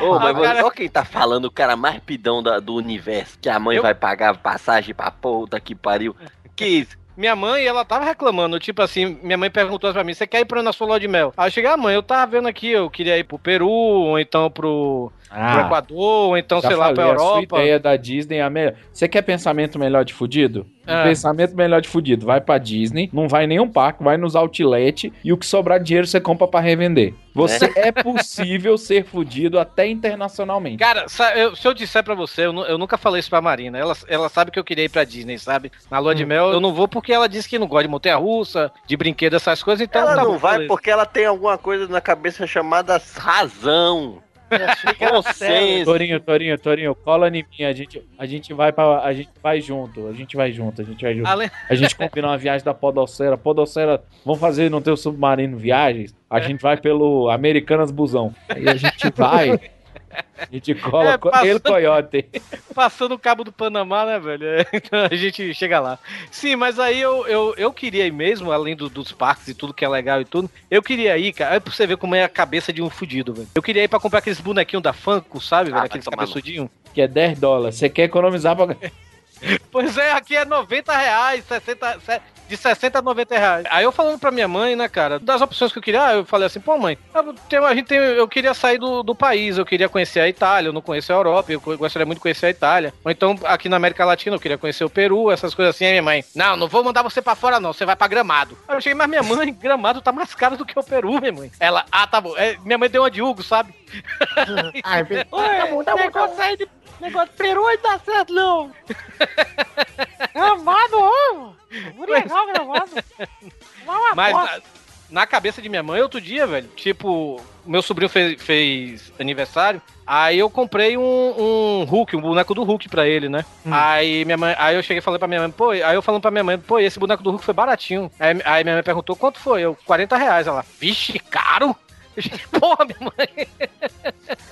Ô, mas Ah, cara- olha quem tá falando, o cara mais pidão da- do universo, que a mãe Eu- vai pagar passagem pra puta que pariu. Que isso? Minha mãe, ela tava reclamando, tipo assim, minha mãe perguntou pra mim, você quer ir pra na sua lua de mel? Aí eu cheguei, ah, mãe, eu tava vendo aqui, eu queria ir pro Peru, ou então pro, pro Equador, ou então, Ah, sei lá, pra falei, A Europa. ideia da Disney é a melhor. Você quer pensamento melhor de fudido? É. Pensamento melhor de fudido. Vai pra Disney, não vai em nenhum parque, vai nos outlet e o que sobrar de dinheiro você compra pra revender. Você é, possível ser fudido até internacionalmente. Cara, eu- se eu disser pra você, eu, eu nunca falei isso pra Marina. Ela, ela sabe que eu queria ir pra Disney, sabe? Na lua de Hum. mel, eu não vou porque ela disse que não gosta de montanha russa, de brinquedo, essas coisas, então Ela tá não vai beleza. porque ela tem alguma coisa na cabeça chamada razão. Consenso. Torinho, Torinho, Torinho, cola em mim, a gente, a gente vai para a gente vai junto, a gente vai junto, a gente vai junto. Além- A gente combina uma viagem da Podocera, Podocera, vamos fazer no teu submarino viagens, a gente vai pelo Americanas Busão. Aí a gente vai, a gente cola É, passando- ele coiote. Passando o cabo do Panamá, né, velho? É, Então a gente chega lá. Sim, mas aí eu, eu, eu queria ir mesmo, além do- dos parques e tudo que é legal e tudo. Eu queria ir, cara. Aí pra você ver como é a cabeça de um fudido, velho. Eu queria ir pra comprar aqueles bonequinhos da Funko, sabe, velho? Aqueles cabeçudinhos. Que é 10 dólares. Você quer economizar pra. Pois é, aqui é 90 reais, 60, se- de 60 a 90 reais. Aí eu falando pra minha mãe, né, cara, das opções que eu queria, eu falei assim, pô, mãe, a gente tem, eu queria sair do, do país, eu queria conhecer a Itália, eu não conheço a Europa, eu gostaria muito de conhecer a Itália. Ou então, aqui na América Latina, eu queria conhecer o Peru, essas coisas assim. Aí minha mãe, não, não vou mandar você pra fora, não, você vai pra Gramado. Aí eu cheguei, mas minha mãe, Gramado tá mais caro do que o Peru, minha mãe. Ela, ah, tá bom. É, minha mãe deu uma de Hugo, sabe? Ai, Oi, negócio aí de negócio de Peru aí tá certo, não. Gramado, ô! Muito legal. Vai uma Mas na, na cabeça de minha mãe, outro dia, velho, tipo, meu sobrinho fez, fez aniversário, aí eu comprei um, um Hulk, um boneco do Hulk pra ele, né? Aí minha mãe, aí eu cheguei e falei pra minha mãe, pô, aí eu falando pra minha mãe, pô, esse boneco do Hulk foi baratinho. Aí, aí minha mãe perguntou, quanto foi? Eu, 40 reais. Ela, vixe, caro? Porra, minha mãe.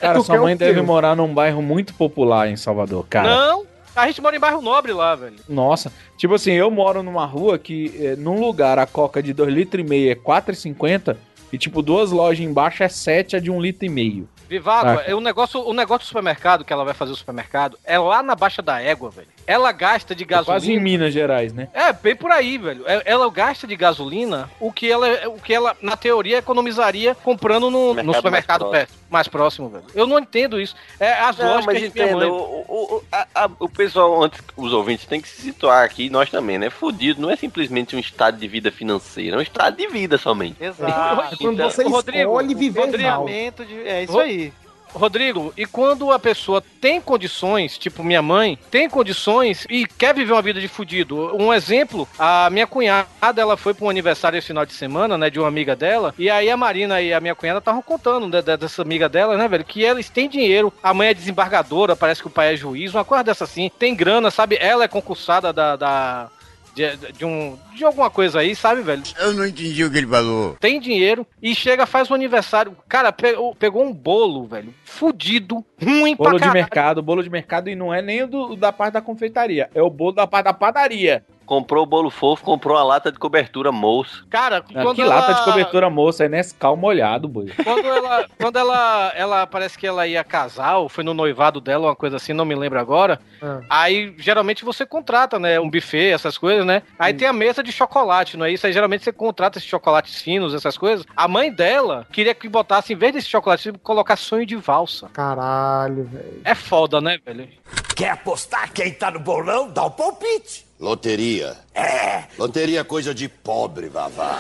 Cara, Tu sua quer mãe o deve morar num bairro muito popular em Salvador, cara. Não, a gente mora em bairro nobre lá, velho. Nossa, tipo assim, eu moro numa rua que, eh, num lugar, a coca de 2,5 litros é 4,50 e, tipo, duas lojas embaixo é 7 a de 1,5 litro. e meio. Vivaco, Saca? é o negócio, o negócio do supermercado que ela vai fazer o supermercado é lá na Baixa da Égua, velho. Ela gasta de É Quase em gasolina. Minas Gerais, né? É, bem por aí, velho. É- Ela gasta de gasolina o que ela, o que ela na teoria, economizaria comprando no, no Mercado supermercado mais perto, mais próximo, velho. Eu não entendo isso. É as Não, lógicas mas de minha entenda, mãe. o, o, o- a- a- o pessoal, antes, os ouvintes, tem que se situar aqui, nós também, né? Fudido não é simplesmente um estado de vida financeiro, é um estado de vida somente. Exato. Quando você Rodrigo, escolhe viver Rodrigo, mal. Momento de- É isso aí. Rodrigo, e quando a pessoa tem condições, tipo minha mãe, tem condições e quer viver uma vida de fudido. Um exemplo, a minha cunhada, ela foi para um aniversário esse final de semana, né, de uma amiga dela, e aí a Marina e a minha cunhada estavam contando de- dessa amiga dela, né, velho, que eles têm dinheiro, a mãe é desembargadora, parece que o pai é juiz, uma coisa dessa assim, tem grana, sabe? Ela é concursada da... da de, de um, de alguma coisa aí, sabe, velho? Eu não entendi o que ele falou. tem dinheiro e chega, faz um aniversário. Cara, pegou, pegou um bolo, velho. Fudido, ruim Bolo pra de caralho. mercado, bolo de mercado, e não é nem o do, da parte da confeitaria, é o bolo da parte da padaria. Comprou o bolo fofo, comprou uma lata de cobertura moço. Cara, Ah, quando que ela... lata de cobertura moça, é Nescau molhado, boi. Quando ela, quando ela, ela parece que ela ia casar, ou foi no noivado dela, uma coisa assim, não me lembro agora. Ah. Aí, geralmente, você contrata, né, um buffet, essas coisas, né? Aí tem a mesa de chocolate, não é isso? Aí, geralmente, você contrata esses chocolates finos, essas coisas. A mãe dela queria que botasse, em vez desse chocolate, colocar sonho de valsa. Caralho, velho. É foda, né, velho? Quer apostar quem tá no bolão? Dá o palpite. Loteria. É. Loteria é coisa de pobre, Vavá.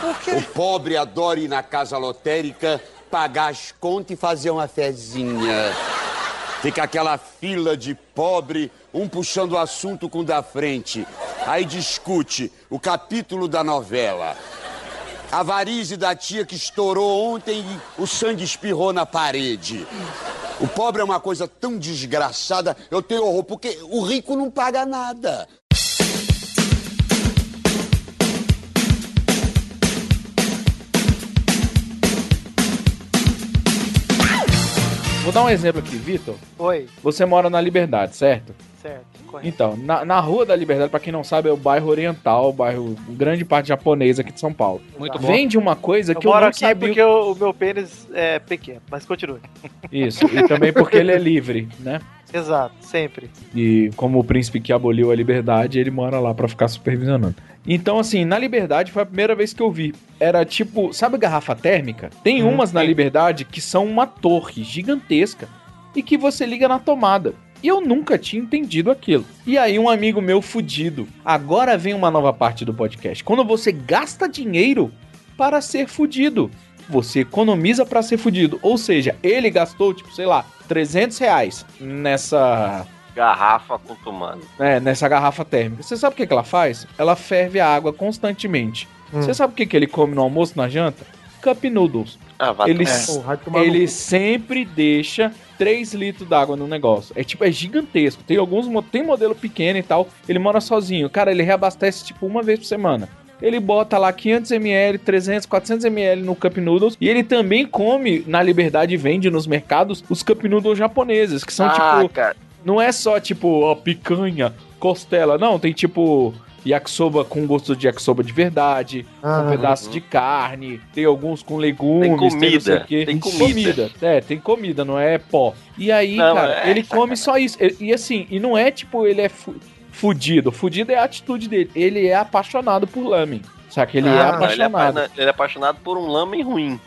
Por quê? O pobre adora ir na casa lotérica, pagar as contas e fazer uma fezinha. Fica aquela fila de pobre, um puxando o assunto com o da frente. Aí discute o capítulo da novela. A varize da tia que estourou ontem e o sangue espirrou na parede. O pobre é uma coisa tão desgraçada, eu tenho horror, porque o rico não paga nada. Vou dar um exemplo aqui, Vitor. Oi, Você mora na Liberdade, certo? Certo. correto. Então, na, na Rua da Liberdade, pra quem não sabe, é o bairro oriental, o bairro grande parte japonesa aqui de São Paulo. Muito bom. Vende uma coisa Eu que eu moro não aqui sabia. porque o, o meu pênis é pequeno, mas continue. Isso, e também porque ele é livre, né? Exato, sempre. E como o príncipe que aboliu a liberdade, ele mora lá pra ficar supervisionando. Então, assim, na Liberdade foi a primeira vez que eu vi. Era tipo, sabe garrafa térmica? Tem umas na Liberdade que são uma torre gigantesca e que você liga na tomada. E eu nunca tinha entendido aquilo. E aí, um amigo meu fudido. Agora vem uma nova parte do podcast. Quando você gasta dinheiro para ser fudido. Você economiza para ser fudido. Ou seja, ele gastou, tipo, sei lá, 300 reais nessa Garrafa com é, nessa garrafa térmica. Você sabe o que, que ela faz? Ela ferve a água constantemente. Hum. Você sabe o que, que ele come no almoço, na janta? Cup noodles. Ah, Ele, no ele sempre deixa 3 litros d'água no negócio. É tipo, é gigantesco. Tem alguns, tem modelo pequeno e tal. Ele mora sozinho. Cara, ele reabastece tipo uma vez por semana. Ele bota lá 500ml, 300, 400ml no Cup Noodles. E ele também come, na Liberdade, e vende nos mercados, os Cup Noodles japoneses, que são ah, tipo cara. não é só tipo, ó, picanha, costela, não, tem tipo yakisoba com gosto de yakisoba de verdade, Ah, com pedaço de carne, tem alguns com legumes, Tem comida, não sei o quê. tem comida. É, tem comida, não é pó. E aí, Não, cara, é ele come só isso. E, e assim, e não é tipo, ele é fu fudido. Fudido é a atitude dele. Ele é apaixonado por lamen. Saca? Ele é Ah, ele, é apaixonado. apa- ele é apaixonado por um lamen ruim.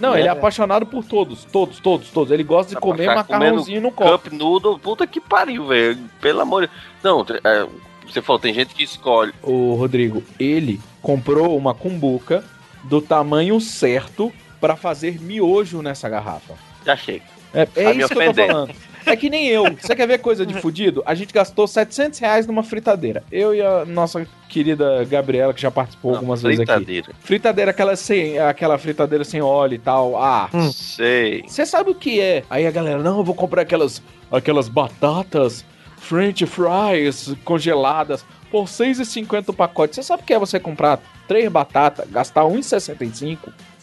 Não, É. ele é apaixonado por todos, todos, todos, todos. Ele gosta de comer macarrãozinho no copo. Cup noodle, puta que pariu, velho. Pelo amor de Não, é, você falou, tem gente que escolhe. o Rodrigo, ele comprou uma cumbuca do tamanho certo pra fazer miojo nessa garrafa. Já chega. É, é Tá isso que eu tô falando. É que nem eu. Você quer ver coisa de fudido? A gente gastou 700 reais numa fritadeira. Eu e a nossa querida Gabriela, que já participou algumas vezes aqui. Fritadeira. Fritadeira, aquela, sem, aquela fritadeira sem óleo e tal. Ah, Sei. você sabe o que é? Aí a galera, não, eu vou comprar aquelas, aquelas batatas French fries congeladas por R$ 6,50 o pacote. Você sabe o que é você comprar três batatas, gastar R$ 1,65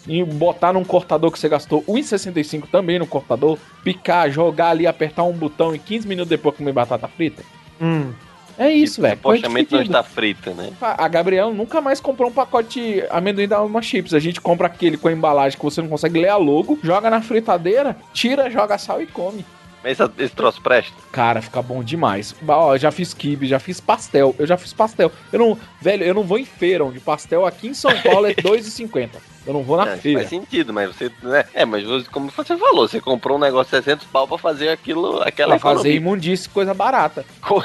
e botar num cortador que você gastou R$ 1,65 também no cortador, picar, jogar ali, apertar um botão e 15 minutos depois comer batata frita? Hum. É isso, velho. Supostamente não está frita, né? A Gabriela nunca mais comprou um pacote de amendoim da Alma Chips. A gente compra aquele com a embalagem que você não consegue ler a logo, joga na fritadeira, tira, joga sal e come. Mas esse, esse troço presta? Cara, fica bom demais. Ó, eu já fiz quibe, já fiz pastel. Eu já fiz pastel. Eu não, velho, eu não vou em feira, onde pastel aqui em São Paulo é R$ 2,50. Eu não vou na É, feira. faz sentido, mas você. Né? É, mas você- como você falou, você comprou um negócio de 600 pau pra fazer aquilo, aquela Pra fazer imundície, coisa barata. Com-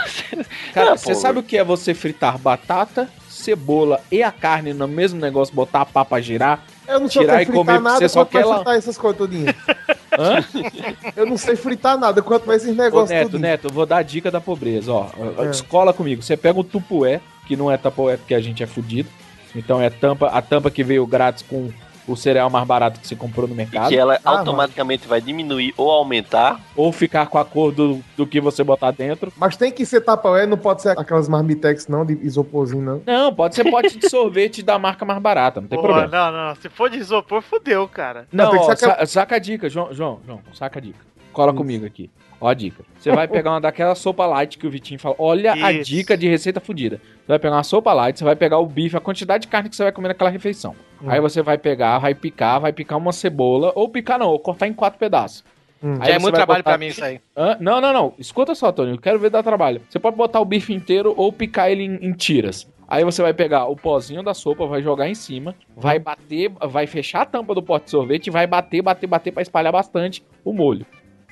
Cara, você pô, sabe o que é você fritar batata, cebola e a carne no mesmo negócio, botar a papa girar? Eu não sei tirar o e que comer nada, você só quer lá. essas coisas todinhas. Hã? Eu não sei fritar nada, quanto vai esses Ô, negócios Neto, tudinho. Neto, eu vou dar a dica da pobreza, ó. É. Escola comigo. Você pega o tupué, que não é tapué porque a gente é fudido. Então é tampa, a tampa que veio grátis com o cereal mais barato que você comprou no mercado. Que ela Ah, automaticamente vai diminuir ou aumentar. Ou ficar com a cor do, do que você botar dentro. Mas tem que ser tapaué, não pode ser aquelas marmitex não, de isoporzinho não. Não, pode ser pote de sorvete da marca mais barata, não tem problema. não, não. Se for de isopor, fudeu, cara. Não, tem que ó, ser aquela- sa- saca a dica, João, João, João, saca a dica. Cola comigo aqui. Ó a dica. Você vai pegar uma daquela sopa light que o Vitinho fala. Olha a Isso. dica de receita fodida. Você vai pegar uma sopa light, você vai pegar o bife, a quantidade de carne que você vai comer naquela refeição. Hum. Aí você vai pegar, vai picar, vai picar uma cebola, ou picar não, ou cortar em quatro pedaços. Hum. Aí Já é muito trabalho botar- pra mim isso aí. Hã? Não, não, não. Escuta só, Tony. Eu quero ver dar trabalho. Você pode botar o bife inteiro ou picar ele em, em tiras. Aí você vai pegar o pozinho da sopa, vai jogar em cima, vai bater, vai fechar a tampa do pote de sorvete e vai bater, bater, bater pra espalhar bastante o molho.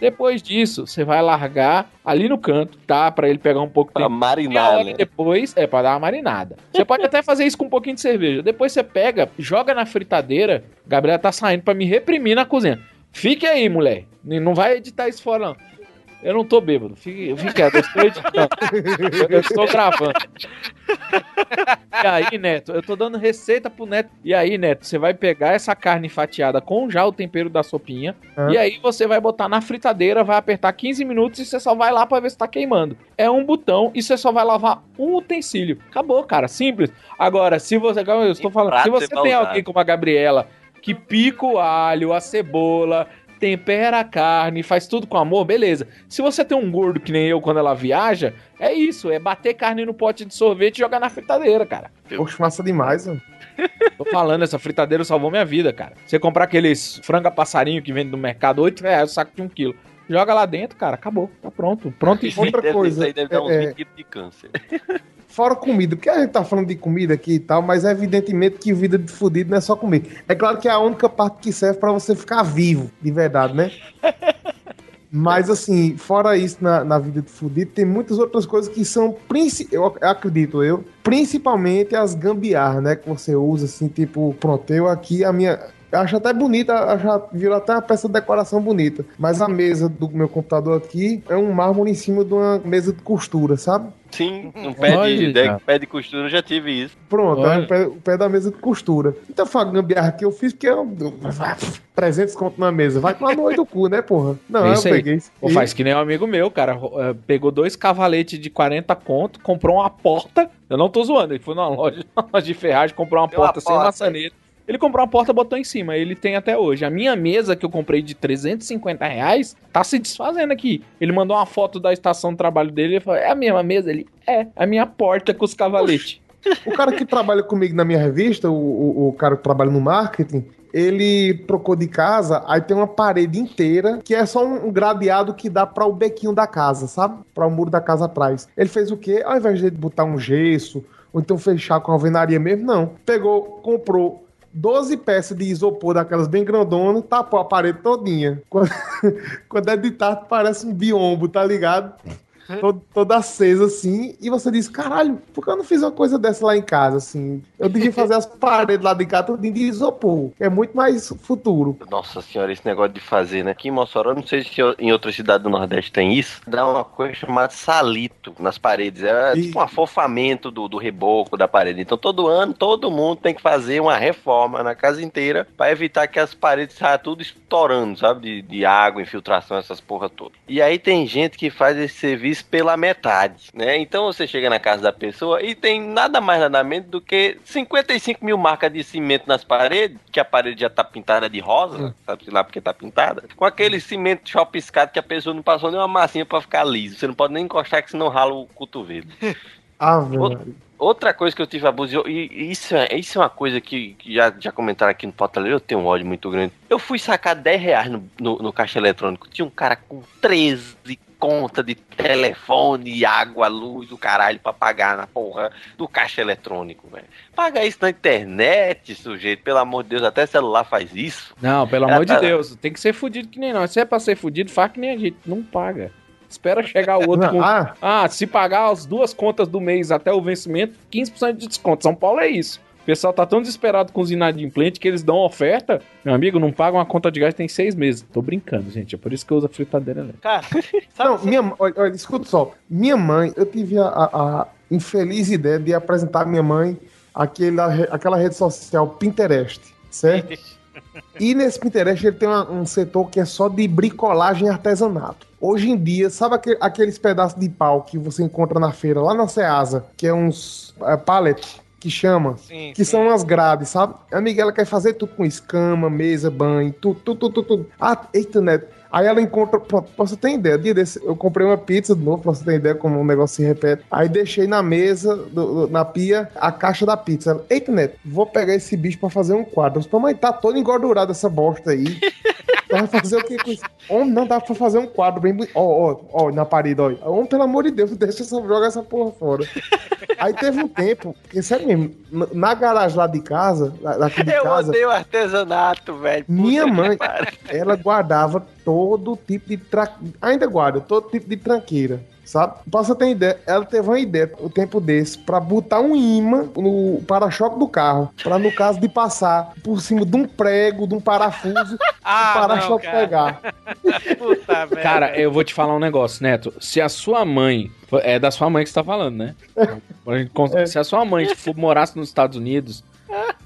Depois disso, você vai largar ali no canto, tá? Pra ele pegar um pouco de Pra tempo. marinar, Meia hora né? depois, é, pra dar uma marinada. Você pode até fazer isso com um pouquinho de cerveja. Depois você pega, joga na fritadeira. Gabriela tá saindo pra me reprimir na cozinha. Fique aí, mulher. Não vai editar isso fora, não. Eu não tô bêbado. Fique, fique quieto, eu estou editando. Eu, eu estou gravando. E aí, Neto, eu tô dando receita pro Neto. E aí, Neto, você vai pegar essa carne fatiada com já o tempero da sopinha. E aí você vai botar na fritadeira, vai apertar 15 minutos e você só vai lá pra ver se tá queimando. É um botão e você só vai lavar um utensílio. Acabou, cara. Simples. Agora, se você. Eu estou falando, se você tem usar? alguém como a Gabriela que pica o alho, a cebola, tempera a carne, faz tudo com amor, beleza. Se você tem um gordo que nem eu quando ela viaja, é isso, é bater carne no pote de sorvete e jogar na fritadeira, cara. Poxa, massa demais, mano. Tô falando, essa fritadeira salvou minha vida, cara. Você comprar aqueles franga passarinho que vende no mercado, 8 reais o saco de um quilo. Joga lá dentro, cara, acabou. Tá pronto. Pronto e Outra coisa, Isso aí deve dar uns é- 20 quilos de câncer. Fora comida, porque a gente tá falando de comida aqui e tal, mas evidentemente que vida de fudido não é só comer. É claro que é a única parte que serve pra você ficar vivo, de verdade, né? Mas assim, fora isso na, na vida de fudido, tem muitas outras coisas que são, eu ac- acredito eu, principalmente as gambiarras, né? Que você usa, assim, tipo, pronto, eu aqui, a minha. Eu acho até bonita, já virou até uma peça de decoração bonita. Mas a mesa do meu computador aqui é um mármore em cima de uma mesa de costura, sabe? Sim, um pé de, Olha. de, pé de costura eu já tive isso. Pronto, é o pé, o pé da mesa de costura. Então foi a gambiarra que eu fiz, porque eu. 300 conto na mesa. Vai tomar no olho do cu, né, porra? Não, É eu peguei isso. Pô, faz que nem um amigo meu, cara. eh, Pegou dois cavaletes de 40 conto, comprou uma porta. Eu não tô zoando, ele foi numa loja, numa loja de ferragem, comprou uma Deu uma porta sem porta. maçaneta. Ele comprou uma porta, botou em cima. Ele tem até hoje. A minha mesa que eu comprei de 350 reais tá se desfazendo aqui. Ele mandou uma foto da estação de trabalho dele. Ele falou: É a mesma mesa? Ele é. A minha porta com os cavaletes. O cara que trabalha comigo na minha revista, o, o, o cara que trabalha no marketing, ele trocou de casa, aí tem uma parede inteira que é só um, gradeado que dá para o bequinho da casa, sabe? Para o muro da casa atrás. Ele fez o quê? Ao invés de botar um gesso, ou então fechar com alvenaria mesmo, não. Pegou, comprou 12 peças de isopor daquelas bem grandonas, tapou a parede todinha. Quando, quando é de tarde, parece um biombo, tá ligado? Todo- toda acesa assim, e você diz, caralho, por que eu não fiz uma coisa dessa lá em casa, assim? Eu devia fazer as paredes lá de casa tudo de isopor, que é muito mais futuro. Nossa senhora, esse negócio de fazer, né? Aqui em Mossoró, eu não sei se em outras cidades do Nordeste tem isso. Dá uma coisa chamada salito nas paredes. É tipo um afofamento do, do reboco da parede. Então todo ano, todo mundo tem que fazer uma reforma na casa inteira pra evitar que as paredes saiam tudo estourando, sabe? De, de água, infiltração, essas porra toda. E aí tem gente que faz esse serviço pela metade, né? Então você chega na casa da pessoa e tem nada mais nada menos do que 55 mil marcas de cimento nas paredes, que a parede já tá pintada de rosa, sabe lá porque tá pintada, com aquele cimento chopiscado que a pessoa não passou nem uma massinha pra ficar liso. Você não pode nem encostar que senão rala o cotovelo. Maria. Outra coisa que eu tive abuso, e e isso é, isso é uma coisa que, que já, já comentaram aqui no Fortaleza, eu tenho um ódio muito grande. Eu fui sacar 10 reais no, no, no caixa eletrônico, tinha um cara com 13 conta de telefone, água, luz, o caralho pra pagar na porra do caixa eletrônico, velho. Paga isso na internet, sujeito, pelo amor de Deus, até celular faz isso. Não, pelo Era amor de pra- Deus, tem que ser fudido que nem nós. Se é pra ser fudido, faz que nem a gente, não paga. Espera chegar o outro Não, com. ah. Ah, se pagar as duas contas do mês até o vencimento, 15% de desconto. São Paulo é isso. O pessoal tá tão desesperado com os inadimplentes que eles dão oferta. Meu amigo, não paga uma conta de gás tem seis meses. Tô brincando, gente. É por isso que eu uso a fritadeira elétrica. Cara, Não, minha, olha, olha, escuta só. Minha mãe, eu tive a, a- a infeliz ideia de apresentar a minha mãe aquela, re- aquela rede social Pinterest, certo? E nesse Pinterest ele tem uma- um setor que é só de bricolagem e artesanato. Hoje em dia, sabe aque- aqueles pedaços de pau que você encontra na feira, lá na Ceasa, que é uns é, pallet, que chama, Sim, que são umas grades, sabe? A Miguela quer fazer tudo com escama, mesa, banho, tudo, tudo, tudo, tudo. Ah, eita, neto. Aí ela encontra, pra, pra você ter ideia, dia desse, eu comprei uma pizza de novo, pra você ter ideia como o negócio se repete. Aí deixei na mesa, do- do- na pia, a caixa da pizza. Ela, Eita, neto, vou pegar esse bicho pra fazer um quadro. Eu disse, Mamãe, tá todo engordurado essa bosta aí. Vai fazer o que com isso? Homem, não dá pra fazer um quadro bem bonito. Ó, ó, ó, na parede, ó. Homem, pelo amor de Deus, deixa essa, joga essa porra fora. Aí teve um tempo, que sério mesmo, na- garagem lá de casa, daqui de Eu casa, odeio artesanato, velho. minha mãe, ela guardava todo tipo de tra... ainda guarda todo tipo de tranqueira, sabe? Pra você ter ideia, ela teve uma ideia o tempo desse pra botar um imã no para-choque do carro, pra no caso de passar por cima de um prego, de um parafuso, Ah, o para-choque pegar. Puta merda. Cara, eu vou te falar um negócio, Neto. Se a sua mãe. É da sua mãe que você tá falando, né? Cons- Se a sua mãe for, morasse nos Estados Unidos,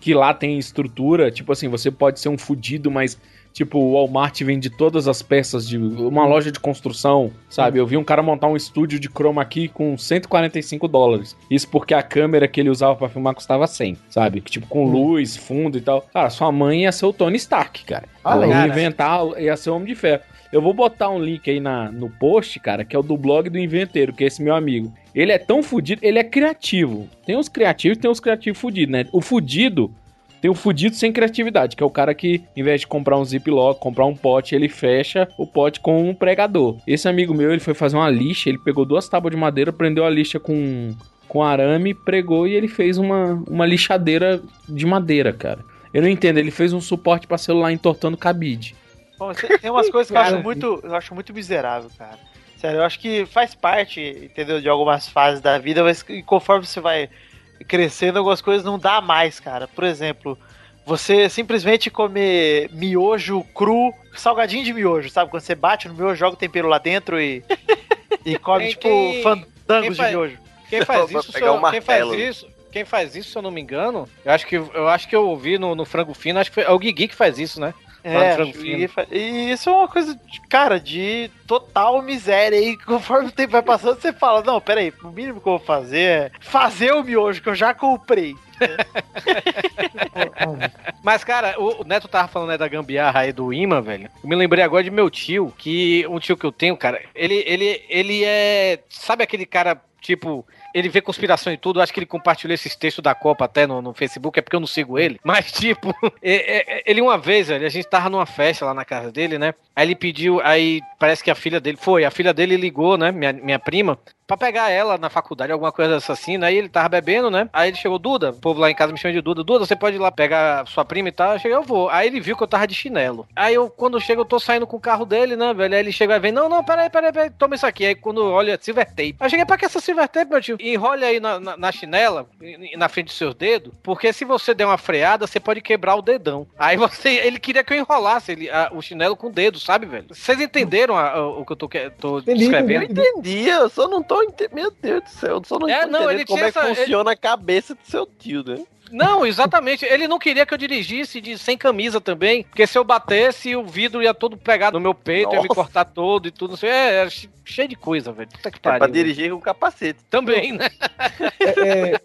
que lá tem estrutura, tipo assim, você pode ser um fudido, mas. Tipo, o Walmart vende todas as peças de uma loja de construção, sabe? Eu vi um cara montar um estúdio de chroma key com 145 dólares. Isso porque a câmera que ele usava pra filmar custava 100, sabe? Tipo, com luz, fundo e tal. Cara, sua mãe ia ser o Tony Stark, cara. Ela ia inventar, ia ser o Homem de Ferro. Eu vou botar um link aí na, no post, cara, que é o do blog do Inventeiro, que é esse meu amigo. Ele é tão fudido, ele é criativo. Tem os criativos e tem os criativos fudidos, né? O fudido tem o fudido sem criatividade, que é o cara que, em vez de comprar um ziplock, comprar um pote, ele fecha o pote com um pregador. Esse amigo meu, ele foi fazer uma lixa, ele pegou duas tábuas de madeira, prendeu a lixa com, com arame, pregou e ele fez uma, uma lixadeira de madeira, cara. Eu não entendo, ele fez um suporte pra celular entortando cabide. Bom, tem umas coisas que eu acho muito, eu acho muito miserável, cara. Sério, eu acho que faz parte, entendeu, de algumas fases da vida, mas conforme você vai crescendo, algumas coisas não dá mais, cara. Por exemplo, você simplesmente comer miojo cru, salgadinho de miojo, sabe? Quando você bate no miojo, joga o tempero lá dentro e, e come, Quem- tipo, quem- quem fandangos de faz- miojo. Quem faz isso, só- um quem faz isso, quem faz isso, se eu não me engano, eu acho que eu acho que eu ouvi no, no frango fino, acho que foi, é o Guigui que faz isso, né? É, fa- e isso é uma coisa, de- cara, de total miséria. E conforme o tempo vai passando, você fala: Não, peraí, o mínimo que eu vou fazer é fazer o miojo que eu já comprei. Mas, cara, o, o Neto tava falando né, da gambiarra aí do imã, velho. Eu me lembrei agora de meu tio, que um tio que eu tenho, cara, ele, ele, ele é. Sabe aquele cara, tipo. Ele vê conspiração e tudo. Acho que ele compartilhou esses textos da Copa até no, no Facebook, é porque eu não sigo ele. Mas, tipo, é- é- ele uma vez, a gente tava numa festa lá na casa dele, né? Aí ele pediu, aí parece que a filha dele foi, a filha dele ligou, né? Minha, minha prima. Pra pegar ela na faculdade, alguma coisa dessa assim, né? Aí ele tava bebendo, né? Aí ele chegou, Duda, o povo lá em casa me chama de Duda. Duda, você pode ir lá pegar sua prima e tal? Eu cheguei, eu vou. Aí ele viu que eu tava de chinelo. Aí eu, quando eu chego, eu tô saindo com o carro dele, né, velho? Aí ele chega e vem, não, não, peraí, peraí, peraí, toma isso aqui. Aí quando olha, silver tape. Aí eu cheguei, pra que essa silver tape, meu tio? Enrole aí na, na, na chinela, na frente dos seus dedos, porque se você der uma freada, você pode quebrar o dedão. Aí você, ele queria que eu enrolasse ele, a- o chinelo com o dedo, sabe, velho? Vocês entenderam a- a- o que eu tô, que- tô descrevendo? Eu entendi, eu só não tô entendendo. Meu Deus do céu, eu só não É, não, ele como tinha é que funciona a cabeça do seu tio, né? Não, exatamente. Ele não queria que eu dirigisse de, sem camisa também, porque se eu batesse, o vidro ia todo pegar no meu peito, ia me Nossa. cortar todo e tudo. Assim, é, era che- cheio de coisa, velho. Puta que É pra pariu. dirigir com capacete. Também, né? É, é,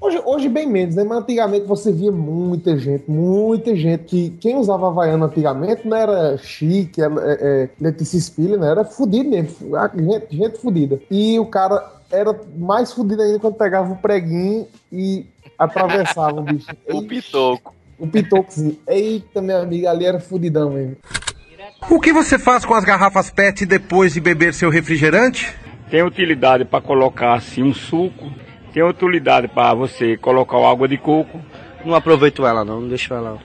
hoje, hoje bem menos, né? Mas antigamente você via muita gente, muita gente que quem usava Havaiana antigamente não era chique, era, é, é, Letícia Spiller, né? Era fudido mesmo, gente, gente fudida. E o cara era mais fudido ainda quando pegava o preguinho e atravessava o bicho. O pitoco. O pitocozinho. Eita, meu amigo, ali era fudidão mesmo. O que você faz com as garrafas PET depois de beber seu refrigerante? Tem utilidade para colocar assim um suco, tem utilidade para você colocar água de coco. Não aproveito ela não, não deixo ela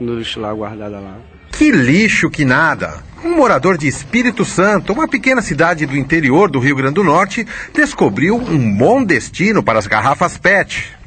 no lixo lá guardada lá. Que lixo que nada! Um morador de Espírito Santo, uma pequena cidade do interior do Rio Grande do Norte, descobriu um bom destino para as garrafas PET.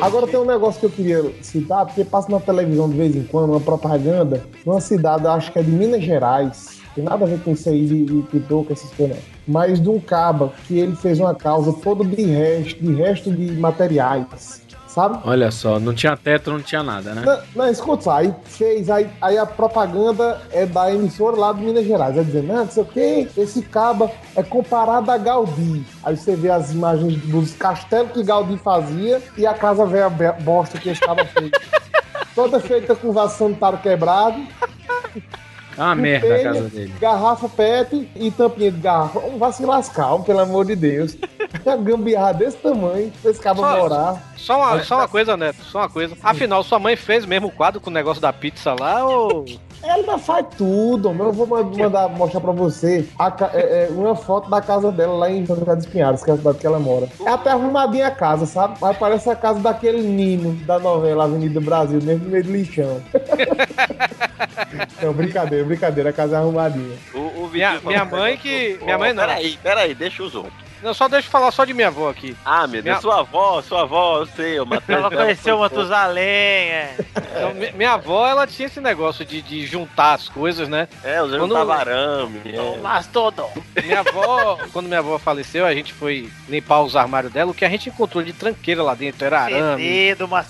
Agora tem um negócio que eu queria citar, porque passa na televisão de vez em quando uma propaganda numa cidade, acho que é de Minas Gerais. Tem nada a ver com isso aí de, de pitoca, essas coisas. Mas de um caba que ele fez uma causa toda de resto, de resto de materiais, sabe? Olha só, não tinha teto, não tinha nada, né? Não, não, escuta aí fez, aí, aí a propaganda é da emissora lá de Minas Gerais, vai dizendo, não, não sei o que, esse caba é comparado a Gaudí. Aí você vê as imagens dos castelos que Gaudí fazia e a casa velha bosta que caba fez. Toda feita com vaso sanitário quebrado. Ah, merda a telha, casa dele. Garrafa PET e tampinha de garrafa. Vai se lascar, pelo amor de Deus. Uma gambiarra desse tamanho, esse caba Só- morar. Só uma, só uma coisa, Neto, só uma coisa. Afinal, sua mãe fez mesmo o quadro com o negócio da pizza lá ou. Ela faz tudo, mas eu vou ma- mandar mostrar pra você a é, é, uma foto da casa dela lá em São José dos Pinhais, que é a cidade que ela mora. É até arrumadinha a casa, sabe? Mas parece a casa daquele Nino da novela Avenida Brasil, mesmo no meio do lixão. Não, brincadeira, brincadeira, a casa é arrumadinha. O, o Minha, minha mãe que. Minha mãe não. Peraí, peraí, deixa os outros. Não, só deixa eu falar só de minha avó aqui. Ah, meu Deus, Minha- sua avó, sua avó, eu sei, eu matei Ela conheceu o Matusalém, é. Então, mi- minha avó, ela tinha esse negócio de, de juntar as coisas, né? É, usando Quando- tavarame. É. Mastodon. Minha avó, quando minha avó faleceu, a gente foi limpar os armários dela. O que a gente encontrou de tranqueira lá dentro era arame.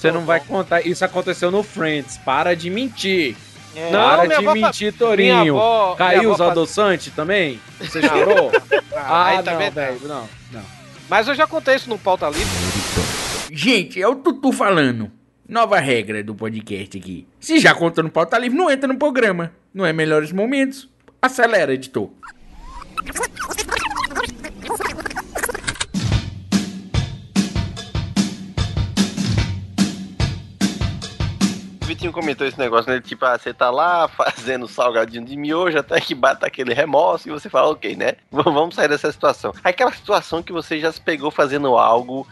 Você não vai contar. Isso aconteceu no Friends. Para de mentir. É. Para Não, minha de fa- mentir, Torinho. avó- Caiu os adoçantes também? Você chorou? Ah, aí ah, tá não, vendo? velho. Não, não. Mas eu já contei isso no pauta livre. Gente, é o Tutu falando. Nova regra do podcast aqui. Se já contou no pauta livre, não entra no programa. Não é melhores momentos? Acelera, editor. Vitinho comentou esse negócio, né? Tipo, ah, você tá lá fazendo salgadinho de miojo até que bata aquele remorso e você fala, ok, né? Vamos sair dessa situação. Aquela situação que você já se pegou fazendo algo,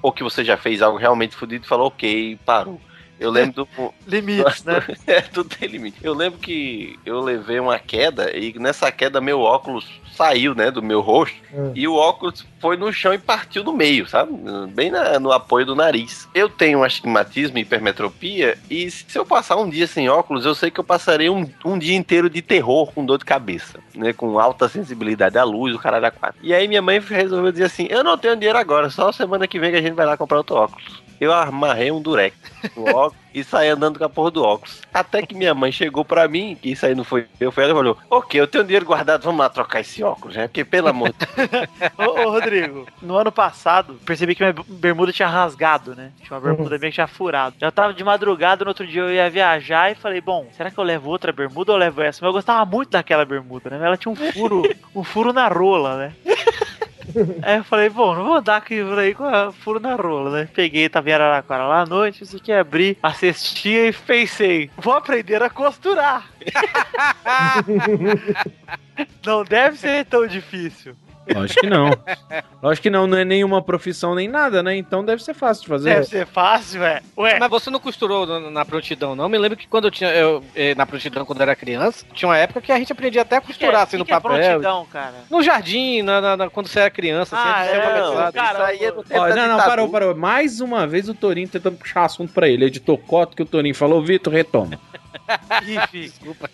ou que você já fez algo realmente fodido e falou, ok, parou. Eu lembro do. Limites, né? é, tudo tem limite. Eu lembro que eu levei uma queda e nessa queda meu óculos saiu, né, do meu rosto. Hum. E o óculos foi no chão e partiu no meio, sabe? Bem na- no apoio do nariz. Eu tenho astigmatismo e hipermetropia e se eu passar um dia sem óculos, eu sei que eu passarei um, um dia inteiro de terror com dor de cabeça, né? Com alta sensibilidade à luz, o caralho a quatro. E aí minha mãe resolveu dizer assim, eu não tenho dinheiro agora, só semana que vem que a gente vai lá comprar outro óculos. Eu amarrei um durex no óculos e saí andando com a porra do óculos. Até que minha mãe chegou pra mim, que isso aí não foi eu, foi ela e falou: Ok, eu tenho dinheiro guardado, vamos lá trocar esse óculos, né? Porque pelo amor de ô, ô, Rodrigo, no ano passado, percebi que minha bermuda tinha rasgado, né? Tinha uma bermuda bem que tinha furado. Já tava de madrugada, no outro dia eu ia viajar e falei, bom, será que eu levo outra bermuda ou eu levo essa? Mas eu gostava muito daquela bermuda, né? Ela tinha um furo, um furo na rola, né? Aí eu falei, bom, não vou aqui por aí com a furo na rola, né? Peguei, tava em Araraquara lá à noite, isso aqui abri a cestinha e pensei, vou aprender a costurar. não deve ser tão difícil. Lógico que não. Lógico que não, não é nenhuma profissão nem nada, né? Então deve ser fácil de fazer. Deve ser fácil, é. Ué. Mas você não costurou na, na prontidão, não? Me lembro que quando eu tinha. Eu, eh, na prontidão, quando eu era criança, tinha uma época que a gente aprendia até a costurar, assim, no que é papel. prontidão, cara? No jardim, na, na- na- quando você era criança, assim, Ah, a gente é, não, cara, Isso aí é Ó, não, não, parou, parou. Mais uma vez o Torinho tentando puxar assunto pra ele. Editor Cota que o Torinho falou, Vitor, retoma. Desculpa.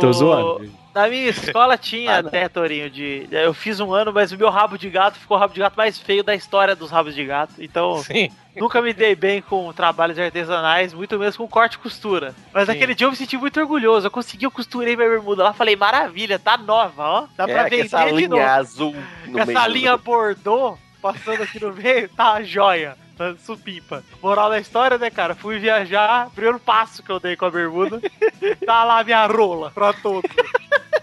Tô zoando. Na minha escola tinha até, Torinho, de. Eu fiz um ano, mas o meu rabo de gato ficou o rabo de gato mais feio da história dos rabos de gato. Então, Sim. nunca me dei bem com trabalhos artesanais, muito menos com corte e costura. Mas Sim. naquele dia eu me senti muito orgulhoso. Eu consegui, eu costurei minha bermuda lá. Falei, maravilha, tá nova, ó. Dá pra É, que vender essa de linha novo. azul no Essa meio linha bordô passando aqui no meio, tá joia. Tá supimpa. Moral da história, né, cara? Fui viajar, primeiro passo que eu dei com a bermuda, tá lá minha rola pra todo.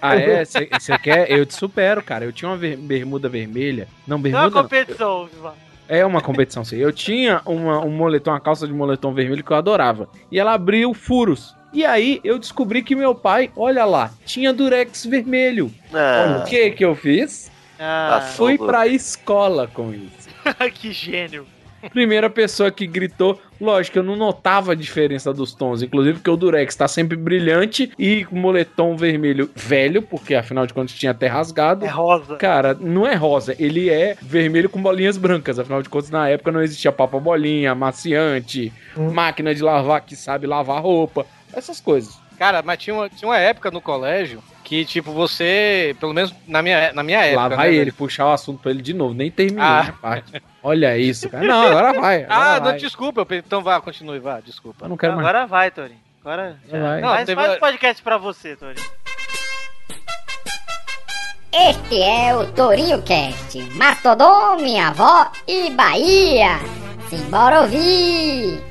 Ah, é? Você quer? Eu te supero, cara. Eu tinha uma ver- bermuda vermelha. Não, Não é bermuda. uma não. competição, Viva. É uma competição, sim. Eu tinha uma, um moletom, uma calça de moletom vermelho que eu adorava. E ela abriu furos. E aí eu descobri que meu pai, olha lá, tinha durex vermelho. Ah. O que que eu fiz? Ah, Fui pra escola com isso. que gênio. Primeira pessoa que gritou, lógico, eu não notava a diferença dos tons, inclusive porque o Durex tá sempre brilhante e moletom vermelho velho, porque afinal de contas tinha até rasgado. É rosa. Cara, não é rosa, ele é vermelho com bolinhas brancas, afinal de contas na época não existia papa bolinha, amaciante, máquina de lavar que sabe lavar roupa, essas coisas. Cara, mas tinha uma, tinha uma época no colégio que, tipo, você, pelo menos na minha, na minha época. Lá vai né, ele velho? puxar o assunto pra ele de novo, nem terminou Ah. a parte. Olha isso, cara. Não, agora vai. Agora Ah, vai. não, desculpa. Então vá, continue, vá, desculpa. Eu não quero mais. Agora vai, Torinho. Agora já. Vai. Não, Faz, teve- faz um podcast pra você, Torinho. Este é o Torinho Cast, Mastodon, minha avó e Bahia. Simbora ouvir!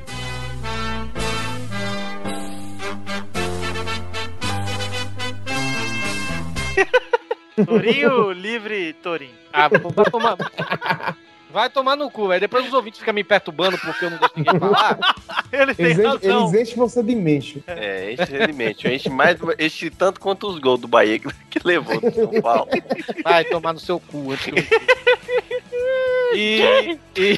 Torinho livre, Torinho. Ah, vai tomar. Vai tomar no cu, velho. Depois os ouvintes ficam me perturbando porque eu não deixo ninguém falar. Eles têm Eles, enchem- razão. eles enchem você de mexo. É, enche realmente. Enche mais, enche tanto quanto os gols do Bahia que, que levou do São Paulo. Vai tomar no seu cu. antes que eu- e- e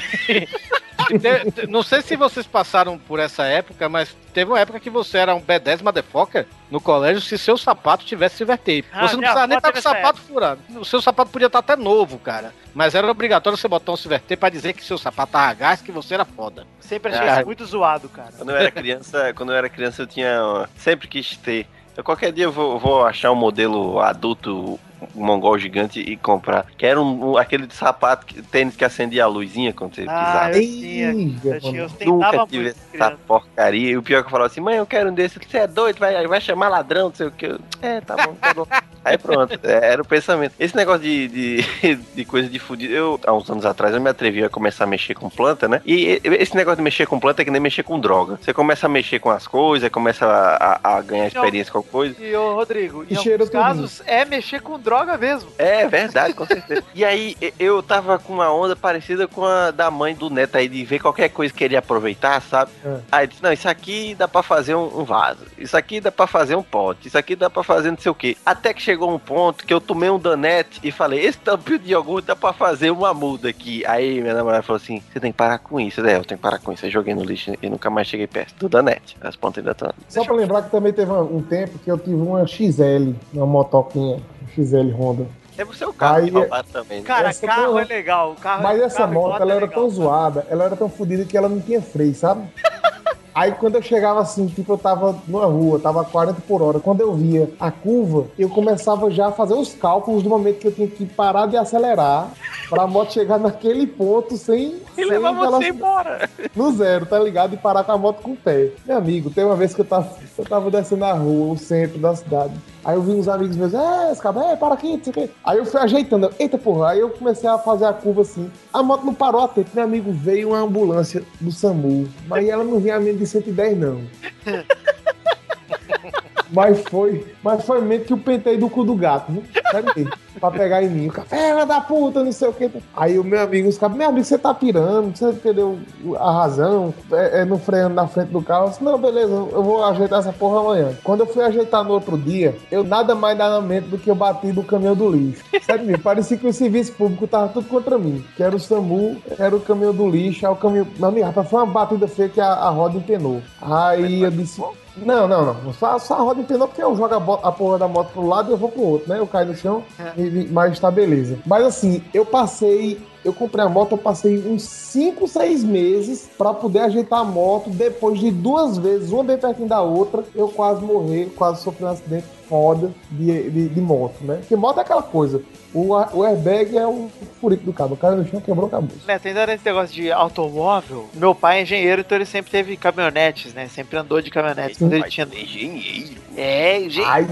te- te- não sei se vocês passaram por essa época, mas teve uma época que você era um B10 motherfucker no colégio se seu sapato tivesse silver tape. Ah, você não precisava nem estar com o sapato furado. O seu sapato podia estar até novo, cara. Mas era obrigatório você botar um silver tape pra dizer que seu sapato tava gás, que você era foda. Sempre achei Ah. isso muito zoado, cara. Quando eu era criança, quando eu era criança, eu tinha. Sempre quis ter. Eu, qualquer dia eu vou, vou achar um modelo adulto, um mongol gigante e comprar. Que era um, um- aquele de sapato, que- tênis que acendia a luzinha quando você Ah, pisava. eu tinha. Eu, tinha, eu Nunca tive essa criança. porcaria. E o pior é que eu falava assim, mãe, eu quero um desse. Você é doido, vai, vai chamar ladrão, não sei o que. É, tá bom, tá bom. Aí pronto, é, era o pensamento. Esse negócio de, de, de coisa de fudido, eu, há uns anos atrás, eu me atrevi a começar a mexer com planta, né? E esse negócio de mexer com planta é que nem mexer com droga. Você começa a mexer com as coisas, começa a, a- a ganhar experiência com a coisa. E ô, Rodrigo, em E alguns casos é mexer com droga mesmo. É verdade, com certeza. e aí eu tava com uma onda parecida com a da mãe do neto aí, de ver qualquer coisa que ele ia aproveitar, sabe? É. Aí disse, não, isso aqui dá pra fazer um, um vaso, isso aqui dá pra fazer um pote, isso aqui dá pra fazer não sei o quê. Até que chegou um ponto que eu tomei um danete e falei, esse tampinho de iogurte dá pra fazer uma muda aqui. Aí minha namorada falou assim, você tem que parar com isso. Eu, "É, eu tenho que parar com isso. Eu joguei no lixo e nunca mais cheguei perto do danete. As pontas ainda estão. Só pra lembrar que também teve um tempo que eu tive uma XL, uma motoquinha, XL Honda. É você o carro Aí, também. né? Cara, Essa carro é legal. Carro, Mas essa carro moto, ela é era legal. tão zoada, ela era tão fodida que ela não tinha freio, sabe? Aí quando eu chegava assim, tipo, eu tava numa rua, tava a 40 por hora. Quando eu via a curva, eu começava já a fazer os cálculos do momento que eu tinha que parar de acelerar pra moto chegar naquele ponto sem. E sem levar você velocidade- embora. no zero, tá ligado? E parar com a moto com o pé. Meu amigo, tem uma vez que eu tava, eu tava descendo a rua, o centro da cidade. Aí eu vi uns amigos meus, é, esse cara, é, para aqui, não sei o quê. Aí eu fui ajeitando, eita porra, aí eu comecei a fazer a curva assim. A moto não parou a tempo, meu amigo, veio uma ambulância do SAMU, mas ela não vinha a menos de 110 não. Mas foi, mas foi meio que o pentei do cu do gato? Sério mesmo. Pra pegar em mim. O café filha da puta, não sei o que. Aí o meu amigo, os caras, meu amigo, você tá pirando, você perdeu a razão, é, é no freando na frente do carro. Eu disse, não, beleza, eu vou ajeitar essa porra amanhã. Quando eu fui ajeitar no outro dia, eu nada mais nada menos do que eu bati do caminhão do lixo. Sério mesmo, parecia que o serviço público tava tudo contra mim. Que era o SAMU, era o caminhão do lixo, aí o caminhão. Meu amigo, rapaz, foi uma batida feia que a, a roda empenou. Aí eu disse. Não, não, não. Só, só a roda empenou porque eu jogo a, a porra da moto pro lado e eu vou pro outro, né? Eu caio no chão, e, e- mas tá beleza. Mas assim, eu passei. Eu comprei a moto, eu passei uns 5, 6 meses pra poder ajeitar a moto. Depois de duas vezes, uma bem pertinho da outra, eu quase morri, quase sofri um acidente foda de, de, de moto, né? Porque moto é aquela coisa. O, o airbag é o furico do cabo. O cara no chão quebrou o cabeça. Neto, ainda nesse negócio de automóvel, meu pai é engenheiro, então ele sempre teve caminhonetes, né? Sempre andou de caminhonete. Quando ele tinha... Engenheiro. É, engenheiro.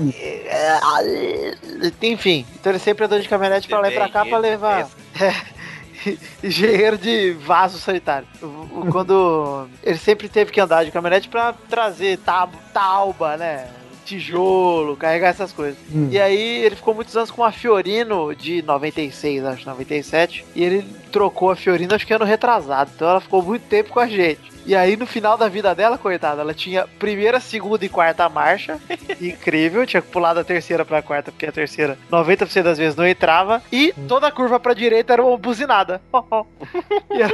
Enfim, então ele sempre andou de caminhonete pra lá e pra cá pra levar. É, engenheiro de vaso sanitário. Quando ele sempre teve que andar de caminhonete pra trazer tauba, né? Tijolo, carregar essas coisas. Hum. E aí ele ficou muitos anos com uma Fiorino de 96, acho, 97. E ele trocou a Fiorino, acho que ano retrasado. Então ela ficou muito tempo com a gente. E aí, no final da vida dela, coitada, ela tinha primeira, segunda e quarta marcha. Incrível, tinha que pular da terceira pra quarta, porque a terceira, 90% das vezes, não entrava. E toda a curva pra direita era uma buzinada. E era-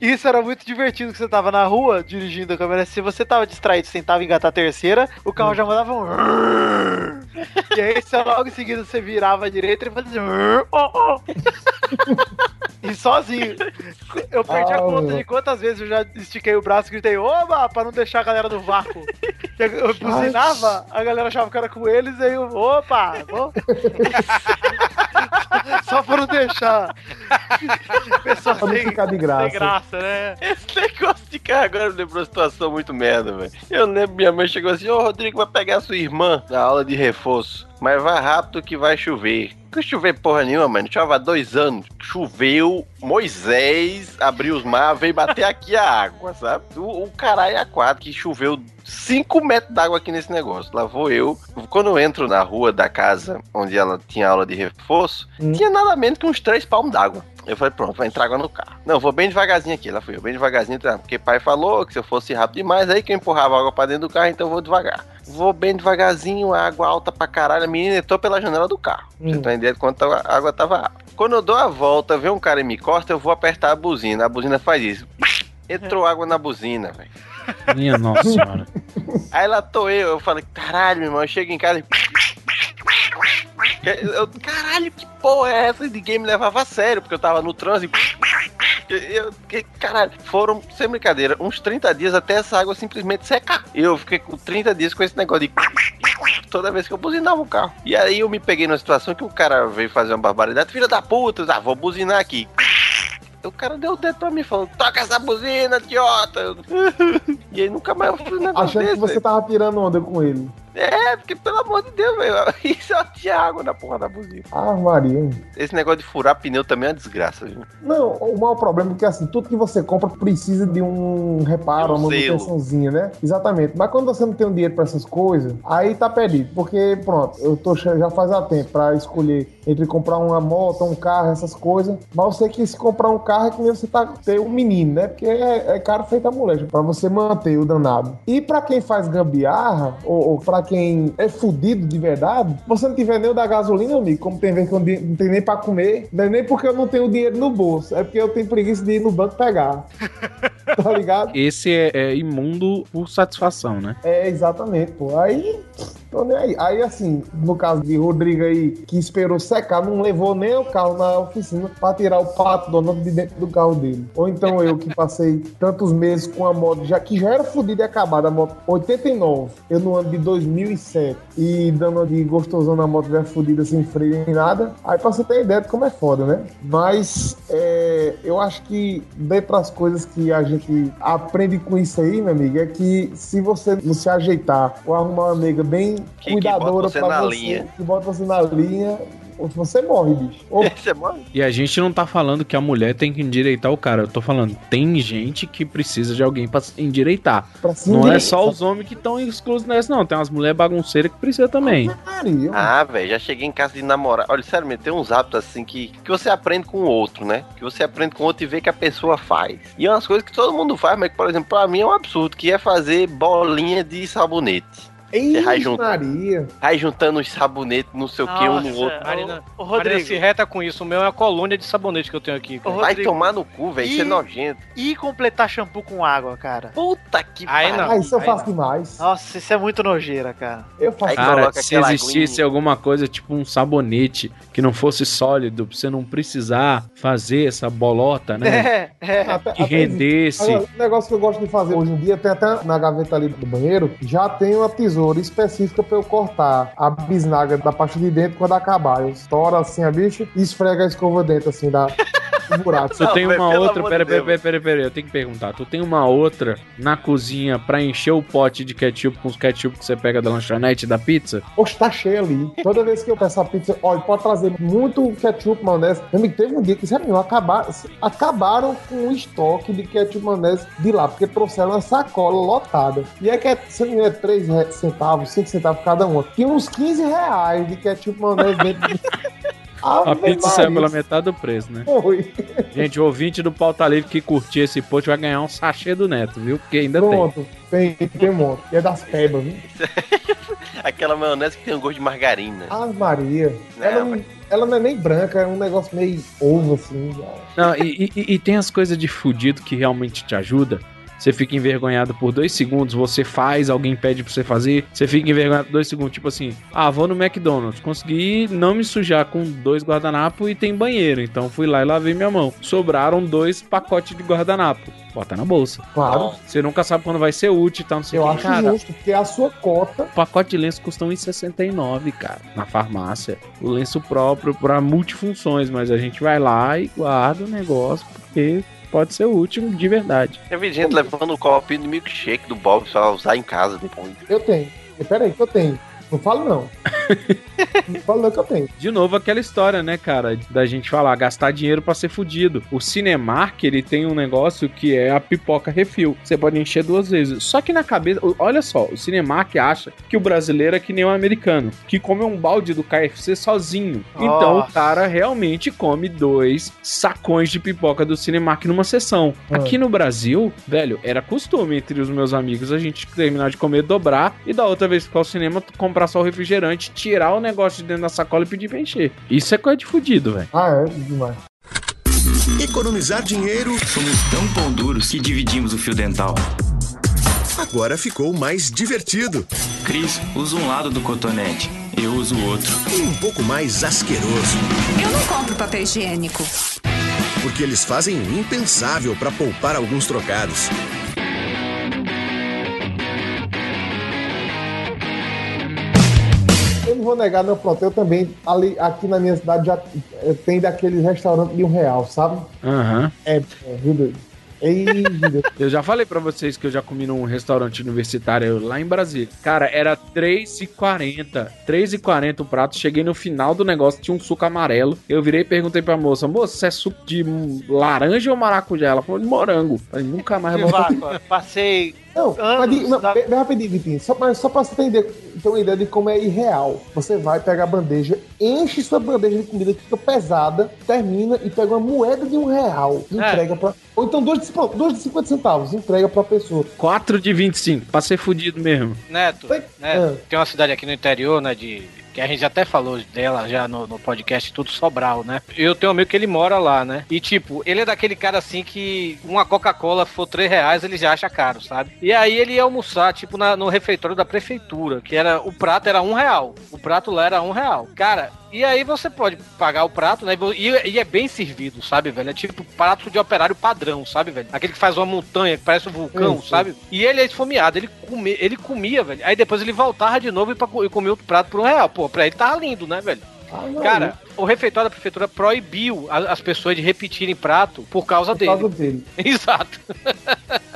Isso era muito divertido, que você tava na rua, dirigindo a câmera. Se você tava distraído, tentava engatar a terceira, o carro já mandava um... E aí, você, logo em seguida, você virava à direita e fazia... E sozinho. Eu perdi a conta de quantas vezes eu já estiquei o braço e gritei, oba, pra não deixar a galera no vácuo. Eu, buzinava, a galera achava que era com eles, aí eu, opa, vou. Só pra não deixar. Pessoal Pra não sem, ficar de graça. sem graça, né? Esse negócio de carro agora me lembrou uma situação muito merda, velho. Eu lembro minha mãe chegou assim, ô Rodrigo, vai pegar sua irmã na aula de reforço. Mas vai rápido que vai chover. Não chover porra nenhuma, mano. Chove há dois anos. Choveu, Moisés abriu os mares, veio bater aqui a água, sabe? O, o caralho é quatro que choveu 5 metros d'água aqui nesse negócio. Lá vou eu. Quando eu entro na rua da casa onde ela tinha aula de reforço, tinha nada menos que uns três palmos d'água. Eu falei, pronto, vai entrar água no carro. Não, vou bem devagarzinho aqui. Lá fui eu, bem devagarzinho, tá? porque pai falou que se eu fosse rápido demais, aí que eu empurrava água pra dentro do carro, então eu vou devagar. Vou bem devagarzinho, água alta pra caralho, a menina entrou pela janela do carro. Você tá entendendo quanto a água tava alta. Quando eu dou a volta, vê um cara e me corta, eu vou apertar a buzina. A buzina faz isso. Entrou água na buzina, velho. Minha nossa senhora. Aí lá tô eu, eu falei, caralho, meu irmão, eu chego em casa e. Eu, caralho, que porra é essa? E ninguém me levava a sério, porque eu tava no trânsito. Eu, eu- que- caralho, foram, sem brincadeira, uns 30 dias até essa água simplesmente secar. E eu fiquei com 30 dias com esse negócio de. Toda vez que eu buzinava o carro. E aí eu me peguei numa situação que o cara veio fazer uma barbaridade. Filha da puta, ah, vou buzinar aqui. O cara deu o dedo pra mim falando, toca essa buzina, idiota. E aí nunca mais eu um negócio Achando que você tava tirando onda com ele. É, porque pelo amor de Deus, velho. E só tinha água na porra da buzina. Ah, Maria. Esse negócio de furar pneu também é uma desgraça, viu? Não, o maior problema é que assim, tudo que você compra precisa de um reparo, De um uma manutençãozinha, né? Exatamente. Mas quando você não tem um dinheiro pra essas coisas, aí tá perdido. Porque, pronto, eu tô já faz há tempo pra escolher entre comprar uma moto, um carro, essas coisas. Mas eu sei que se comprar um carro é que nem você tá ter um menino, né? Porque é, é caro feito a mulher, pra você manter o danado. E pra quem faz gambiarra, ou, ou pra quem é fudido de verdade, você não tiver nem o da gasolina, amigo, como tem vez que eu não não tem nem pra comer, não é nem porque eu não tenho dinheiro no bolso, é porque eu tenho preguiça de ir no banco pegar. tá ligado? Esse é, é imundo por satisfação, né? É, exatamente, pô. Aí Tô nem aí. Aí, assim, no caso de Rodrigo aí, que esperou secar, não levou nem o carro na oficina pra tirar o pato Donald de dentro do carro dele. Ou então eu, que passei tantos meses com a moto, já que já era fodida e acabada, a moto 89, eu no ano de 2007, e dando de gostosão na moto já fodida, sem freio nem nada, aí pra você ter ideia de como é foda, né? Mas é, eu acho que dentre as coisas que a gente aprende com isso aí, meu amigo, é que se você não se ajeitar ou arrumar uma amiga bem Que- que cuidadora bota você pra você, linha. que bota você na linha, ou você morre, bicho. Ou Você morre? E a gente não tá falando que a mulher tem que endireitar o cara. Eu tô falando, tem gente que precisa de alguém pra endireitar. Pra não é só os homens que estão exclusos nessa, não. Tem umas mulheres bagunceiras que precisa também. Ah, velho, já cheguei em casa de namorar. Olha, sério, mesmo, tem uns hábitos assim que, que você aprende com o outro, né? Que você aprende com o outro e vê que a pessoa faz. E é umas coisas que todo mundo faz, mas que, por exemplo, pra mim é um absurdo, que é fazer bolinha de sabonete. Você vai, jun- vai juntando os sabonetes, não sei o que, um no outro. Marina, Marina Rodrigo. se reta com isso. O meu é uma colônia de sabonete que eu tenho aqui. cara. Vai tomar no cu, velho, isso é nojento. E completar shampoo com água, cara. Puta que não. Ah, isso eu aí faço não. demais. Nossa, isso é muito nojeira, cara. Eu faço Cara, se existisse aguinha. alguma coisa tipo um sabonete que não fosse sólido, pra você não precisar fazer essa bolota, né? É, é. Até- Que até rendesse. Agora, um negócio que eu gosto de fazer hoje em dia, tem até na gaveta ali do banheiro, já tem uma tesoura específica pra eu cortar a bisnaga da parte de dentro quando acabar. Eu estouro assim a bicha e esfrega a escova dentro, assim, da buraco. Tu tem uma outra. Pera, pera, pera, pera, pera, eu tenho que perguntar. Tu tem uma outra na cozinha pra encher o pote de ketchup com os ketchup que você pega da lanchonete da pizza? Poxa, tá cheio ali. Toda vez que eu peço a pizza, olha, pode trazer muito ketchup, maionese. Meu amigo, teve um dia que, sério, acabaram, acabaram com o estoque de ketchup, maionese de lá, porque trouxeram uma sacola lotada. E é que, é, se não me é 3 re- centavos, 5 centavos cada uma. Tinha uns 15 reais de ketchup, maionese dentro de... A pizza saiu pela metade do preço, né? Foi. Gente, o ouvinte do Pauta Livre que curtir esse post vai ganhar um sachê do Neto, viu? Porque ainda Pronto, tem, tem um monte. E é das pebas, viu? Aquela maionese que tem um gosto de margarina. Ah, Maria. Não, Ela, não, ela não é nem branca, é um negócio meio ovo, assim. já. tem. Não, e, e- e tem as coisas de fudido que realmente te ajuda. Você fica envergonhado por dois segundos, você faz, alguém pede pra você fazer, você fica envergonhado por dois segundos, tipo assim, ah, vou no McDonald's, consegui não me sujar com dois guardanapos e tem banheiro, então fui lá e lavei minha mão. Sobraram dois pacotes de guardanapo. Bota na bolsa. Claro. Você nunca sabe quando vai ser útil e tal, não sei Eu o que. acho Cara, justo, porque é a sua cota. O pacote de lenço custa 1,69, cara, na farmácia. O lenço próprio para multifunções, mas a gente vai lá e guarda o negócio porque pode ser útil de verdade. Eu vi gente levando um copinho de milkshake do Bob pra usar em casa depois. Eu tenho. Pera aí, que eu tenho. Não falo não. não falo não que eu tenho. De novo aquela história, né, cara, da gente falar gastar dinheiro pra ser fudido. O Cinemark, ele tem um negócio que é a pipoca refil. Você pode encher duas vezes. Só que na cabeça, olha só, o Cinemark acha que o brasileiro é que nem o americano, que come um balde do KFC sozinho. Então o cara realmente come dois sacões de pipoca do Cinemark numa sessão. Ah. Aqui no Brasil, velho, era costume entre os meus amigos a gente terminar de comer, dobrar e da outra vez ficar ao cinema, comprar só o refrigerante, tirar o negócio de dentro da sacola e pedir pra encher. Isso é coisa de fudido, velho. Ah, é demais. Economizar dinheiro. Somos tão pão duros que dividimos o fio dental. Agora ficou mais divertido. Cris usa um lado do cotonete, eu uso o outro. E um pouco mais asqueroso. Eu não compro papel higiênico. Porque eles fazem o impensável para poupar alguns trocados. Não vou negar, não, pronto. Eu também, ali, aqui na minha cidade, já eh, tem daquele restaurante de um real, sabe? Aham. É, é viu, doido? Ei? Eu já falei pra vocês que eu já comi num restaurante universitário lá em Brasília. Cara, era R$3,40. R$3,40 o prato. Cheguei no final do negócio, tinha um suco amarelo. Eu virei e perguntei pra moça: Moça, isso é suco de laranja ou maracujá? Ela falou de morango. Falei, nunca mais vou passei Não, mas diga- não, bem, bem rapidinho, Vitinho. Só, mas só pra você entender, ter uma ideia de como é irreal. Você vai pegar a bandeja, enche sua bandeja de comida que fica pesada, termina e pega uma moeda de um real. e Entrega pra. Ou então dois de, dois de 50 centavos, entrega pra pessoa. 4 de 25, pra ser fudido mesmo. Neto, Neto, tem uma cidade aqui no interior, né, de que a gente até falou dela já no, no podcast tudo Sobral, né? Eu tenho um amigo que ele mora lá, né? E tipo, ele é daquele cara assim que uma Coca-Cola for 3 reais, ele já acha caro, sabe? E aí ele ia almoçar, tipo, na- no refeitório da prefeitura, que era o prato era um real. O prato lá era um real. Cara, e aí você pode pagar o prato, né? E, e é bem servido, sabe, velho? É tipo prato de operário padrão, sabe, velho? Aquele que faz uma montanha, que parece um vulcão, Isso. sabe? E ele é esfomeado, ele, come, ele comia, velho. Aí depois ele voltava de novo e, pra, e comia outro prato por um real. Pô, pra ele tava lindo, né, velho? não, Cara, o refeitório da prefeitura proibiu as pessoas de repetirem prato por causa Por dele. causa dele. Exato.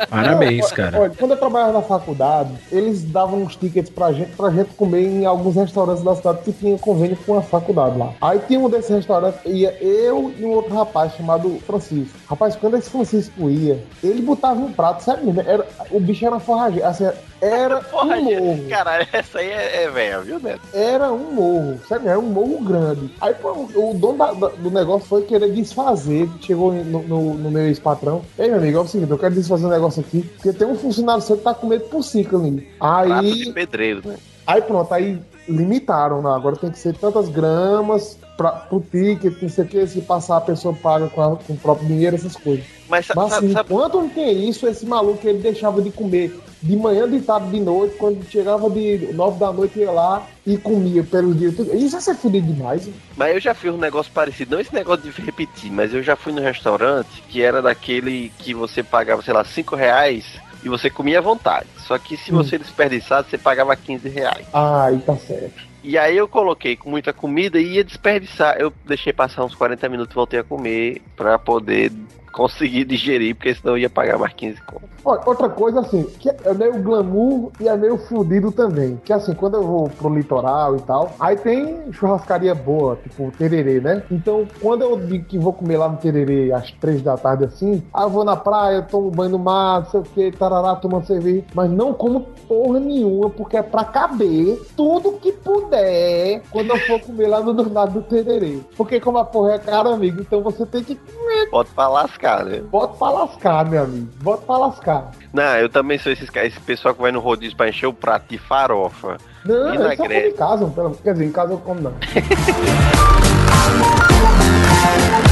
Parabéns, cara. Olha, quando eu trabalhava na faculdade, eles davam uns tickets pra gente, pra gente comer em alguns restaurantes da cidade que tinha convênio com a faculdade lá. Aí tinha um desses restaurantes, ia eu e um outro rapaz chamado Francisco. Rapaz, quando esse Francisco ia, ele botava um prato, sério mesmo, era, o bicho era forrageiro, assim, era um morro. Caralho, essa aí é, é velha, viu, Neto? Era um morro, sério, era um morro grande. Aí o dono da- da- do negócio foi querer desfazer, chegou no, no, no meu ex-patrão. Ei, meu amigo, é o seguinte, eu quero desfazer um negócio aqui, porque tem um funcionário seu que tá com medo por cinco ali. Prato Aí, de pedreiro, né? aí pronto, aí limitaram, né? Agora tem que ser tantas gramas pra, pro ticket, não sei o que, se passar a pessoa paga com, a- com o próprio dinheiro, essas coisas. Mas, Mas sabe- assim, sabe- enquanto não tem isso, esse maluco ele deixava de comer de manhã, de tarde, de noite, quando chegava de nove da noite ia lá e comia pelos dias. tudo. Isso é ser fudido demais. hein? Mas eu já fiz um negócio parecido, não esse negócio de repetir, mas eu já fui no restaurante que era daquele que você pagava, sei lá, 5 reais e você comia à vontade. Só que se Hum. você desperdiçasse, você pagava 15 reais. Ah, tá certo. E aí eu coloquei com muita comida e ia desperdiçar. Eu deixei passar uns 40 minutos e voltei a comer pra poder conseguir digerir, porque senão eu ia pagar mais 15 conto. Olha, outra coisa assim, que é meio glamour e é meio fudido também. Que assim, quando eu vou pro litoral e tal, aí tem churrascaria boa, tipo tererê, né? Então, quando eu digo que vou comer lá no tererê às três da tarde assim, aí eu vou na praia, tomo banho no mar, não sei o que, tarará, tomando cerveja, mas não como porra nenhuma, porque é pra caber tudo que puder quando eu for comer lá no lado do tererê. Porque como a porra é cara, amigo, então você tem que comer. Bota pra lascar, né? Bota pra lascar, meu amigo. Bota pra lascar. Não, eu também sou esses, esse pessoal que vai no rodízio pra encher o prato de farofa. Não, eu só como em casa, pelo- quer dizer, em casa eu como não.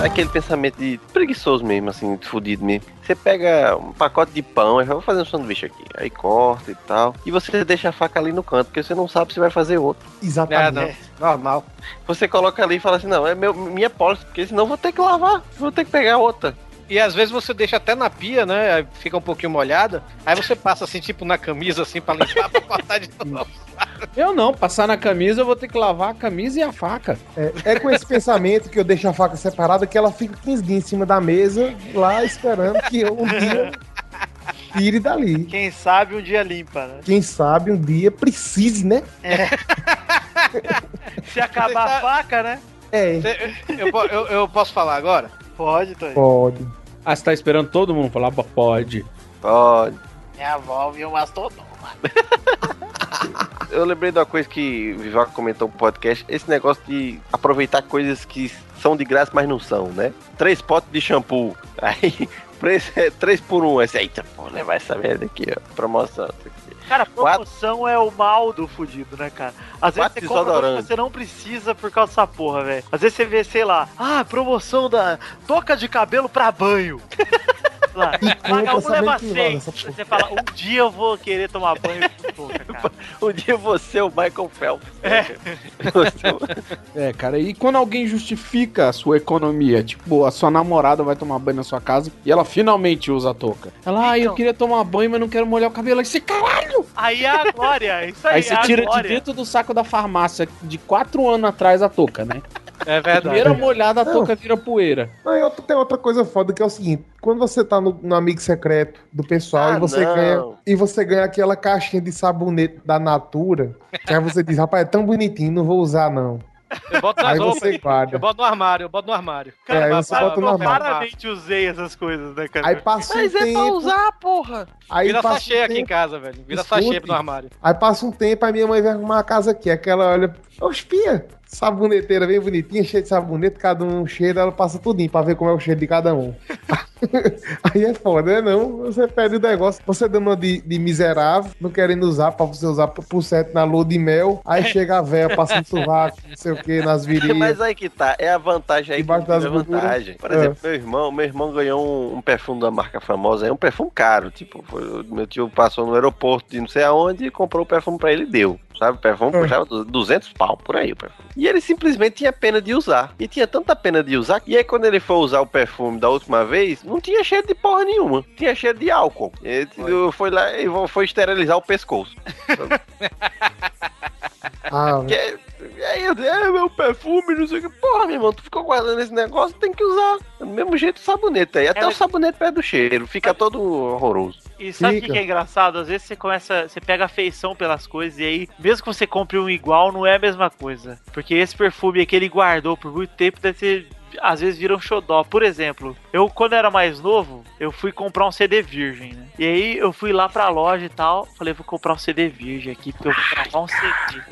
É aquele pensamento de preguiçoso mesmo, assim, de fudido mesmo. Você pega um pacote de pão, eu vou fazer um sanduíche aqui. Aí corta e tal. E você deixa a faca ali no canto, porque você não sabe se vai fazer outro. Exatamente. É, não, normal. Você coloca ali e fala assim, não, é meu, minha pólice, porque senão eu vou ter que lavar. Vou ter que pegar outra. E às vezes você deixa até na pia, né? Aí Fica um pouquinho molhada. Aí você passa assim, tipo, na camisa, assim, pra limpar, pra cortar de novo. Eu não, passar na camisa eu vou ter que lavar a camisa e a faca. É, é com esse pensamento que eu deixo a faca separada que ela fica 15 dias em cima da mesa, lá esperando que eu um dia tire dali. Quem sabe um dia limpa, né? Quem sabe um dia precise, né? Se acabar a faca, né? É. Eu, eu- eu posso falar agora? Pode, Tony. Pode. Ah, você tá esperando todo mundo falar? Pode. Pode. Minha avó viu um mastodon. Eu lembrei de uma coisa que o Vivaco comentou no podcast, esse negócio de aproveitar coisas que são de graça, mas não são, né? Três potes de shampoo. Aí, preço é três por um. Aí você, eita, pô, levar essa merda aqui, ó. Promoção. Cara, promoção é o mal do fudido, né, cara? Às vezes Quatro você compra que você não precisa por causa dessa porra, velho. Às vezes você vê, sei lá, ah, promoção da toca de cabelo pra banho. Lá, paga um, leva seis. Você fala, um dia eu vou querer tomar banho com touca, cara. Um dia você é o Michael Phelps. É. É, cara, e quando alguém justifica a sua economia, tipo, a sua namorada vai tomar banho na sua casa e ela finalmente usa a touca. Ela, ah, eu Então. queria tomar banho, mas não quero molhar o cabelo. Aí você, caralho! Aí é a glória, isso aí, Aí você é tira de glória. dentro do saco da farmácia de quatro anos atrás a touca, né? É verdade. Primeira molhada, a Não. touca vira poeira. Não, e outra- tem outra coisa foda que é o seguinte: quando você tá no, no amigo secreto do pessoal Ah, e você não. ganha e você ganha aquela caixinha de sabonete da Natura, que aí você diz, rapaz, é tão bonitinho, não vou usar não. Eu boto nas roupas. guarda. Eu boto no armário, eu boto no armário. É, aí Pra- você bota no armário. Raramente usei essas coisas, né, cara? Aí passa um Mas é pra usar, porra. Aí Vira sachê um aqui em casa, velho. Vira Escute. sachê no armário. Aí passa um tempo, aí minha mãe vai arrumar a casa aqui. Aquela olha, ô espia, saboneteira bem bonitinha, cheia de sabonete, cada um cheiro, ela passa tudinho pra ver como é o cheiro de cada um. Aí é foda, né? Não, você pede o negócio, você dando uma de, de miserável, não querendo usar pra você usar por certo na lua de mel, aí chega a véia passando sovaco, não sei o que, nas virilhas. Mas aí que tá, é a vantagem aí Debaixo que é das a vantagem. Por exemplo, meu irmão, meu irmão ganhou um, um perfume da marca famosa, é um perfume caro, tipo, foi- meu tio passou no aeroporto de não sei aonde e comprou o perfume pra ele e deu. Sabe, o perfume É. custava 200 pau, por aí o perfume. E ele simplesmente tinha pena de usar. E tinha tanta pena de usar, e aí quando ele foi usar o perfume da última vez, não tinha cheiro de porra nenhuma. Tinha cheiro de álcool. Ele foi lá e foi esterilizar o pescoço. Ah, Que é- E aí eu disse, é meu perfume, não sei o que. Porra, meu irmão, tu ficou guardando esse negócio, tem que usar. Do mesmo jeito o sabonete aí. Até o sabonete perde o cheiro, fica todo horroroso. E sabe o que, que é engraçado? Às vezes você começa, você pega afeição pelas coisas e aí, mesmo que você compre um igual, não é a mesma coisa. Porque esse perfume que ele guardou por muito tempo deve ser. Às vezes vira um xodó. Por exemplo, eu quando era mais novo, eu fui comprar um CD virgem, né? E aí eu fui lá pra loja e tal, falei, vou comprar um CD virgem aqui, porque eu vou gravar um CD.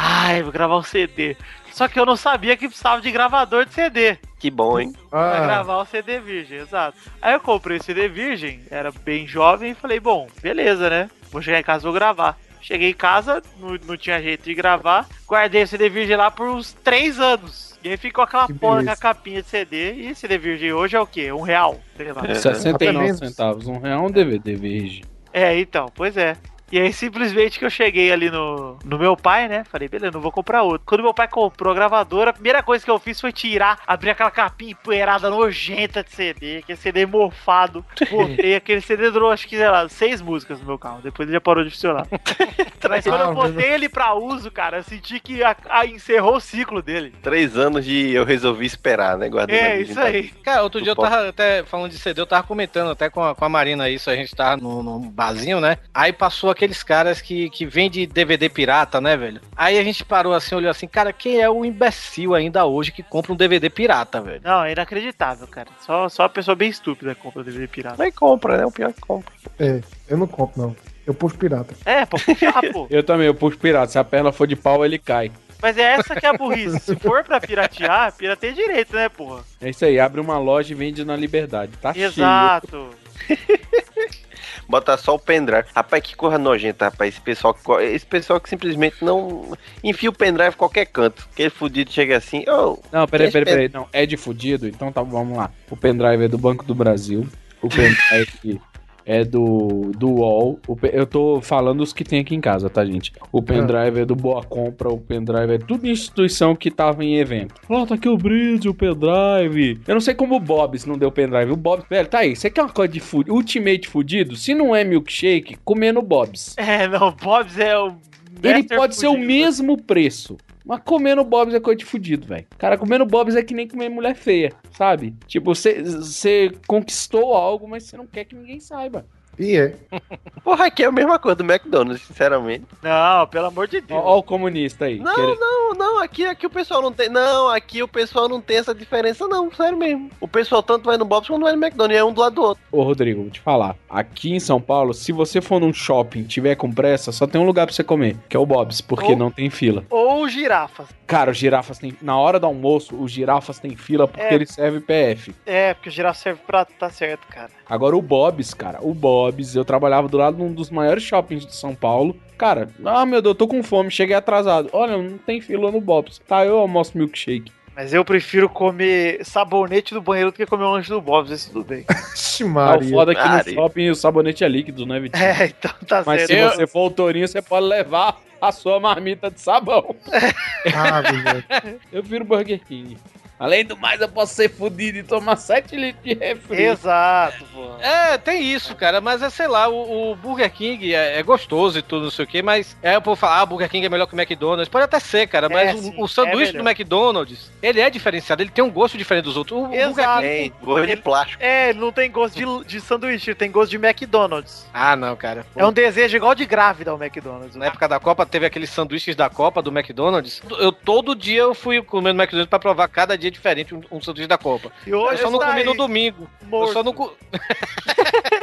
Ai, vou gravar um CD. Só que eu não sabia que precisava de gravador de CD. Que bom, hein? Pra Ah. gravar o CD virgem, exato. Aí eu comprei o CD virgem, era bem jovem, e falei, bom, beleza, né? Vou chegar em casa e vou gravar. Cheguei em casa, não, não tinha jeito de gravar, guardei o CD virgem lá por uns três anos. E aí ficou aquela porra com a capinha de CD. E CD virgem hoje é o quê? Um real? Sei lá. 69 centavos. Um real um DVD virgem. É, então, pois é. E aí, simplesmente que eu cheguei ali no, no meu pai, né? Falei, beleza, não vou comprar outro. Quando meu pai comprou a gravadora, a primeira coisa que eu fiz foi tirar, abrir aquela capinha empoeirada nojenta de CD, aquele CD mofado. Botei aquele CD, durou acho que, sei lá, seis músicas no meu carro. Depois ele já parou de funcionar. Mas quando eu botei ele pra uso, cara, eu senti que a- a- encerrou o ciclo dele. Três anos de eu resolvi esperar, né? Guardando É, isso pra- aí. Cara, outro dia eu posso- tava até falando de CD, eu tava comentando até com a, com a Marina isso, a gente tava no, no barzinho, né? Aí passou aqueles caras que, que vende DVD pirata, né, velho? Aí a gente parou assim, olhou assim, cara, quem é o imbecil ainda hoje que compra um DVD pirata, velho? Não, é inacreditável, cara. Só, só uma pessoa bem estúpida compra DVD pirata. Mas compra, né? O pior que compra. É, eu não compro, não. Eu puxo pirata. É, pô, confiar, pô. Eu também, eu puxo pirata. Se a perna for de pau, ele cai. Mas é essa que é a burrice. Se for pra piratear, pirateia direito, né, porra? É isso aí, abre uma loja e vende na liberdade. Tá Exato. Bota só o pendrive. Rapaz, que coisa nojenta, rapaz. Esse pessoal, que esse pessoal que simplesmente não enfia o pendrive em qualquer canto. Aquele fudido chega assim, ô. Não, peraí, peraí, peraí. Não, é de fudido? Então tá, vamos lá. O pendrive é do Banco do Brasil. O pendrive é do, do UOL. O eu tô falando os que tem aqui em casa, tá, gente? O pendrive é do Boa Compra. O pendrive é tudo instituição que tava em evento. Ó, tá aqui o Bridge, o pendrive. Eu não sei como o Bob's não deu pendrive. O Bob's, velho, tá aí. Você quer uma coisa de fudido? Ultimate fudido? Se não é milkshake, comendo Bob's. É, não, Bob's é o. Ele pode ser o mesmo preço. Mas comendo Bob's é coisa de fudido, velho. Cara, comendo Bob's é que nem comer mulher feia, sabe? Tipo, você conquistou algo, mas você não quer que ninguém saiba. E é. Porra, aqui é a mesma coisa do McDonald's, sinceramente. Não, pelo amor de Deus. Ó, o comunista aí. Não, não, não, aqui, aqui o pessoal não tem. Não, aqui o pessoal não tem essa diferença, não, sério mesmo. O pessoal tanto vai no Bob's quanto vai no McDonald's, é um do lado do outro. Ô, Rodrigo, vou te falar. Aqui em São Paulo, se você for num shopping tiver com pressa, só tem um lugar pra você comer, que é o Bob's, porque Ou- não tem fila. Ou girafas. Cara, os girafas tem. Na hora do almoço, os girafas tem fila porque É. ele serve PF. É, porque o girafa serve pra. Tá certo, cara. Agora o Bob's, cara, o Bob's, eu trabalhava do lado de um dos maiores shoppings de São Paulo. Cara, ah, meu Deus, eu tô com fome, cheguei atrasado. Olha, não tem fila no Bob's. Tá, eu almoço milkshake. Mas eu prefiro comer sabonete do banheiro do que comer um lanche do Bob's, isso tudo bem. Ixi, Ah, o Maria. foda é que no Maria. shopping o sabonete é líquido, né, Vitinho? É, então tá Mas certo. se Eu- você for o tourinho, você pode levar a sua marmita de sabão. Ah. Eu viro Burger King. Além do mais, eu posso ser fudido e tomar 7 litros de refri. Exato, pô. É, tem isso, cara, mas é, sei lá, o, o Burger King é, é gostoso e tudo, não sei o que, mas é o povo falar, ah, Burger King é melhor que o McDonald's. Pode até ser, cara, mas É, o- sim, o, sanduíche é do. McDonald's, ele é diferenciado, ele tem um gosto diferente dos outros. O, o Burger Exato. King... Tem, gosto de plástico. É, ele não tem gosto de, de sanduíche, ele tem gosto de McDonald's. Ah, não, cara. É um desejo igual de grávida o McDonald's. Na época da Copa, teve aqueles sanduíches da Copa do McDonald's. Eu todo dia eu fui comendo McDonald's pra provar cada dia diferente um, um sanduíche da Copa. E hoje eu só não comi no domingo. Eu morto. só não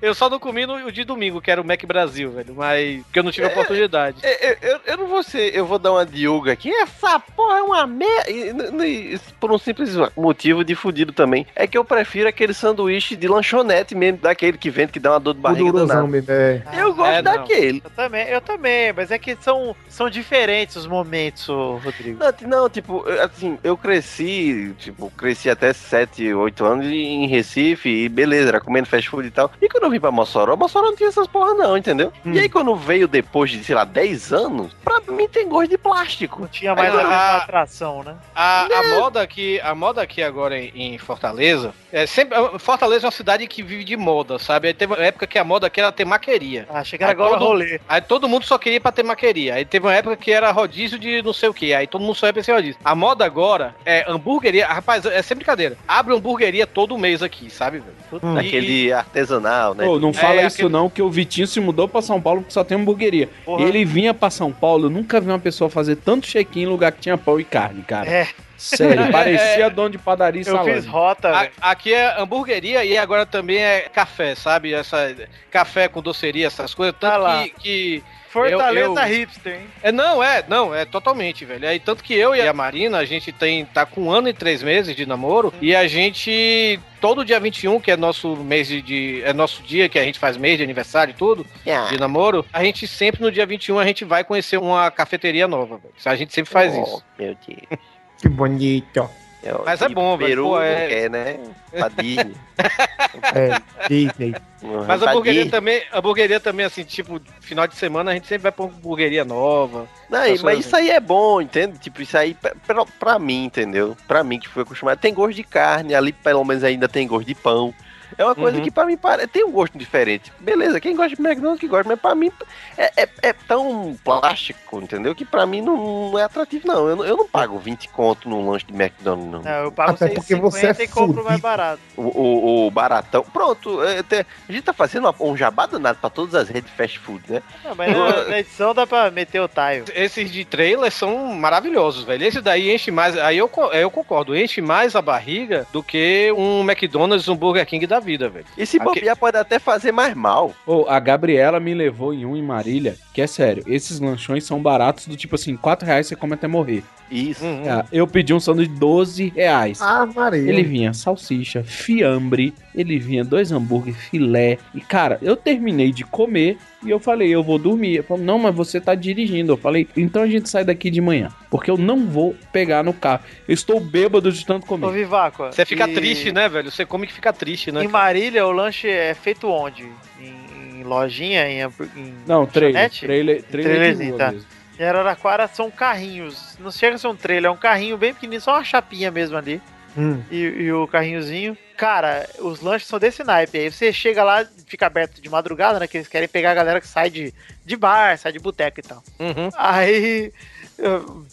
Eu só não comi no o de domingo, que era o Mac Brasil, velho. Mas que eu não tive oportunidade. Eu, eu, eu não vou ser, eu vou dar uma de Hugo aqui. Essa porra é uma merda. Por um simples motivo de fudido também. É que eu prefiro aquele sanduíche de lanchonete mesmo, daquele que vende, que dá uma dor de barriga danada. é. Eu gosto É, daquele. Eu também, eu também, mas é que são, são diferentes os momentos, Rodrigo. Não, não, tipo, assim, eu cresci, tipo, cresci até 7, 8 anos em Recife e beleza, era comendo fast food e tal. E quando eu vim pra Mossoró, Mossoró não tinha essas porra não, entendeu? E aí quando veio depois de, sei lá, 10 anos, pra mim tem gosto de plástico. Não tinha mais a mesma atração, né? A, a moda aqui, a moda aqui agora em, em Fortaleza, é sempre Fortaleza é uma cidade que vive de moda, sabe? Aí teve uma época que a moda aqui era ter maqueria. Ah, achei que era agora rolê. Aí todo mundo só queria ir pra ter maqueria. Aí teve uma época que era rodízio de não sei o que. Aí todo mundo só ia pra esse rodízio. A moda agora é hamburgueria. Rapaz, é sem brincadeira. Abre hamburgueria todo mês aqui, sabe, velho? Hum. Aquele artesanal, né? Não fala É, isso aquele- não, que o Vitinho se mudou pra São Paulo porque só tem hamburgueria. Porra. Ele vinha pra São Paulo, eu nunca vi uma pessoa fazer tanto check-in em lugar que tinha pão e carne, cara. É. Sério, parecia É. dono de padaria e salame. rota, A- Aqui é hamburgueria e agora também é café, sabe? Essa café com doceria, essas coisas. Tanto lá. que, que Fortaleza eu- eu- hipster, hein? É, não, é, não, é totalmente, velho. Aí, tanto que eu e a Marina, a gente tem, tá com um ano e três meses de namoro, e a gente, todo dia 21, que é nosso mês de, de- é nosso dia que a gente faz mês de aniversário e tudo, Ah. de namoro, a gente sempre no dia 21 a gente vai conhecer uma cafeteria nova, velho. A gente sempre faz Oh, isso. Meu Deus. Que bonito. Mas é bom, velho. Peru Pô, é- quer, né? Pra Disney. É, Disney. Mas a hamburgueria Disney. também, a hamburgueria também, assim, tipo, final de semana a gente sempre vai pra uma hamburgueria nova. Não, mas coisas isso aí é bom, entende? Tipo, isso aí, pra, pra- pra mim, entendeu? Pra mim que fui acostumado, tem gosto de carne, ali pelo menos ainda tem gosto de pão. É uma coisa Uhum. que pra mim pare- tem um gosto diferente. Beleza, quem gosta de McDonald's que gosta, mas pra mim é, é- é tão plástico, entendeu? Que pra mim não, não é atrativo, não. Eu, não- eu não pago 20 conto num lanche de McDonald's, não. Não, eu pago Até porque você é 6,50 e compro fudido. mais barato. O, o, o baratão. Pronto, é, tem- a gente tá fazendo um jabá danado pra todas as redes de fast food, né? Não, mas na, na edição dá pra meter o taio. Esses de trailer são maravilhosos, velho. Esse daí enche mais. Aí eu, co- eu concordo, enche mais a barriga do que um McDonald's, um Burger King da vida, velho. E se bobear, pode até fazer mais mal. Ô, a Gabriela me levou em um em Marília, que é sério, esses lanchões são baratos do tipo assim, 4 reais você come até morrer. Isso. É, eu pedi um sanduíche de 12 reais. Ah, Maria. Ele vinha salsicha, fiambre, ele vinha dois hambúrguer, filé. E, cara, eu terminei de comer e eu falei, eu vou dormir. Eu falei, não, mas você tá dirigindo. Eu falei, então a gente sai daqui de manhã. Porque eu não vou pegar no carro. Eu estou bêbado de tanto Ô, comer. Vivaco. Você fica e- triste, né, velho? Você come que fica triste, né? Em Marília, o lanche é feito onde? Em, em lojinha? Em, em Não, trailer. Trailer, trailer rua tá. mesmo. Em Araraquara são carrinhos. Não chega a ser um trailer, é um carrinho bem pequenininho, só uma chapinha mesmo ali. Hum. E, e o carrinhozinho. Cara, os lanches são desse naipe. Aí você chega lá, fica aberto de madrugada, né? Que eles querem pegar a galera que sai de, de bar, sai de boteco e tal. Uhum. Aí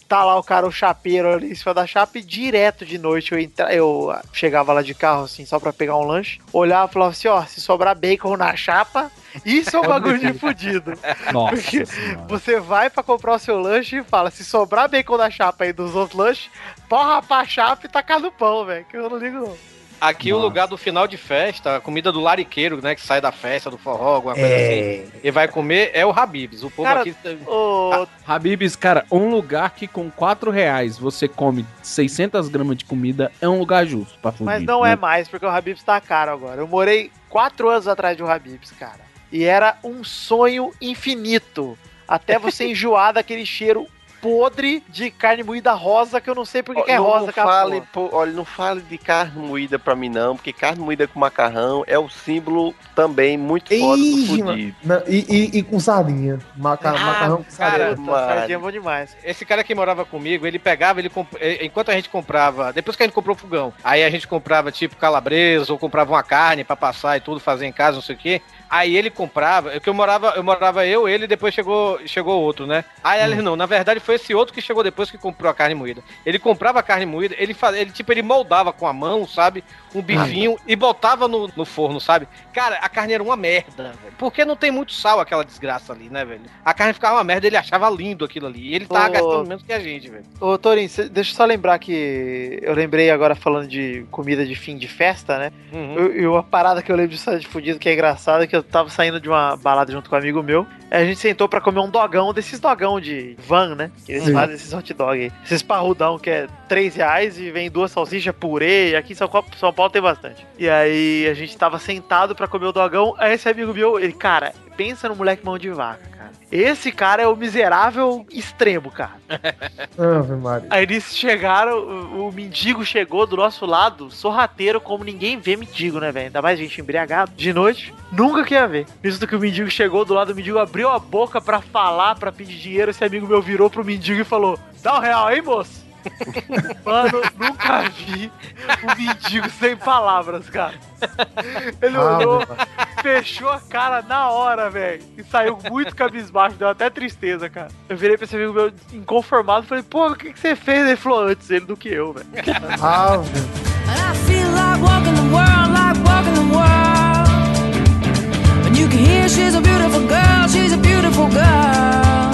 tá lá o cara, o chapeiro ali em cima da chapa, e direto de noite eu, entra, eu chegava lá de carro, assim, só pra pegar um lanche, olhava e falava assim: ó, se sobrar bacon na chapa, isso é um bagulho de fudido. Nossa Porque Senhora. você vai pra comprar o seu lanche e fala: se sobrar bacon na chapa aí dos outros lanches, porra pra chapa e tacar no pão, velho, que eu não ligo não. Aqui o Nossa. lugar do final de festa, a comida do lariqueiro, né? Que sai da festa, do forró, alguma coisa É. assim. E vai comer é o Habibs. O povo Cara, aqui. Ô, Habibs, cara, um lugar que com 4 reais você come 600 gramas de comida é um lugar justo pra fugir. Mas não né? é mais, porque o Habib's tá caro agora. Eu morei quatro anos atrás de um Habib's, cara. E era um sonho infinito. Até você enjoar daquele cheiro podre de carne moída rosa, que eu não sei porque que é não, rosa não fale, pô, olha, não fale de carne moída pra mim não, porque carne moída com macarrão é o símbolo também muito foda do fudido. Não, e, e, e com sardinha. Maca, Ah, macarrão com cara, sardinha. Puta, sardinha é bom demais. Esse cara que morava comigo, ele pegava, ele comp... eh, enquanto a gente comprava, depois que a gente comprou o fogão, aí a gente comprava tipo calabresa ou comprava uma carne pra passar e tudo, fazer em casa, não sei o quê. Aí ele comprava, é que eu morava, eu morava eu, ele, depois chegou, chegou outro, né? Aí ele não, na verdade foi esse outro que chegou depois que comprou a carne moída. Ele comprava a carne moída, ele fazia, ele tipo ele moldava com a mão, sabe? Um bifinho e botava no, no forno, sabe? Cara, a carne era uma merda, velho. Porque não tem muito sal aquela desgraça ali, né, velho? A carne ficava uma merda, ele achava lindo aquilo ali. E ele tava Ô. gastando menos que a gente, velho. Ô, Torin, deixa eu só lembrar que eu lembrei agora falando de comida de fim de festa, né? Uhum. Eu- E uma parada que eu lembro disso de fudido que é engraçada, que eu tava saindo de uma balada junto com um amigo meu. Aí a gente sentou pra comer um dogão desses dogão de van, né? Que eles Sim. fazem esses hot dog aí. Esses parrudão que é 3 reais e vem duas salsichas, purê. Aqui em São Paulo, São Paulo tem bastante. E aí a gente tava sentado pra comer o dogão. Aí esse amigo meu, ele, cara, pensa no moleque mão de vaca, cara. Esse cara é o miserável extremo, cara. Ave Maria. Aí eles chegaram, o, o mendigo chegou do nosso lado, sorrateiro, como ninguém vê mendigo, né, velho? Ainda mais gente embriagado de noite. Nunca que ia ver. Do que o mendigo chegou do lado, o mendigo abriu a boca pra falar, pra pedir dinheiro. Esse amigo meu virou pro mendigo e falou: Dá um real aí, moço. Mano, nunca vi um mendigo sem palavras, cara. Ele Ah, olhou, fechou a cara na hora, velho. E saiu muito cabisbaixo, deu até tristeza, cara. Eu virei pra esse amigo meu inconformado e falei, pô, o que, que você fez? Ele falou antes ele do que eu, velho. Ah, I feel like walking the world, like walking the world. And you can hear she's a beautiful girl, she's a beautiful girl.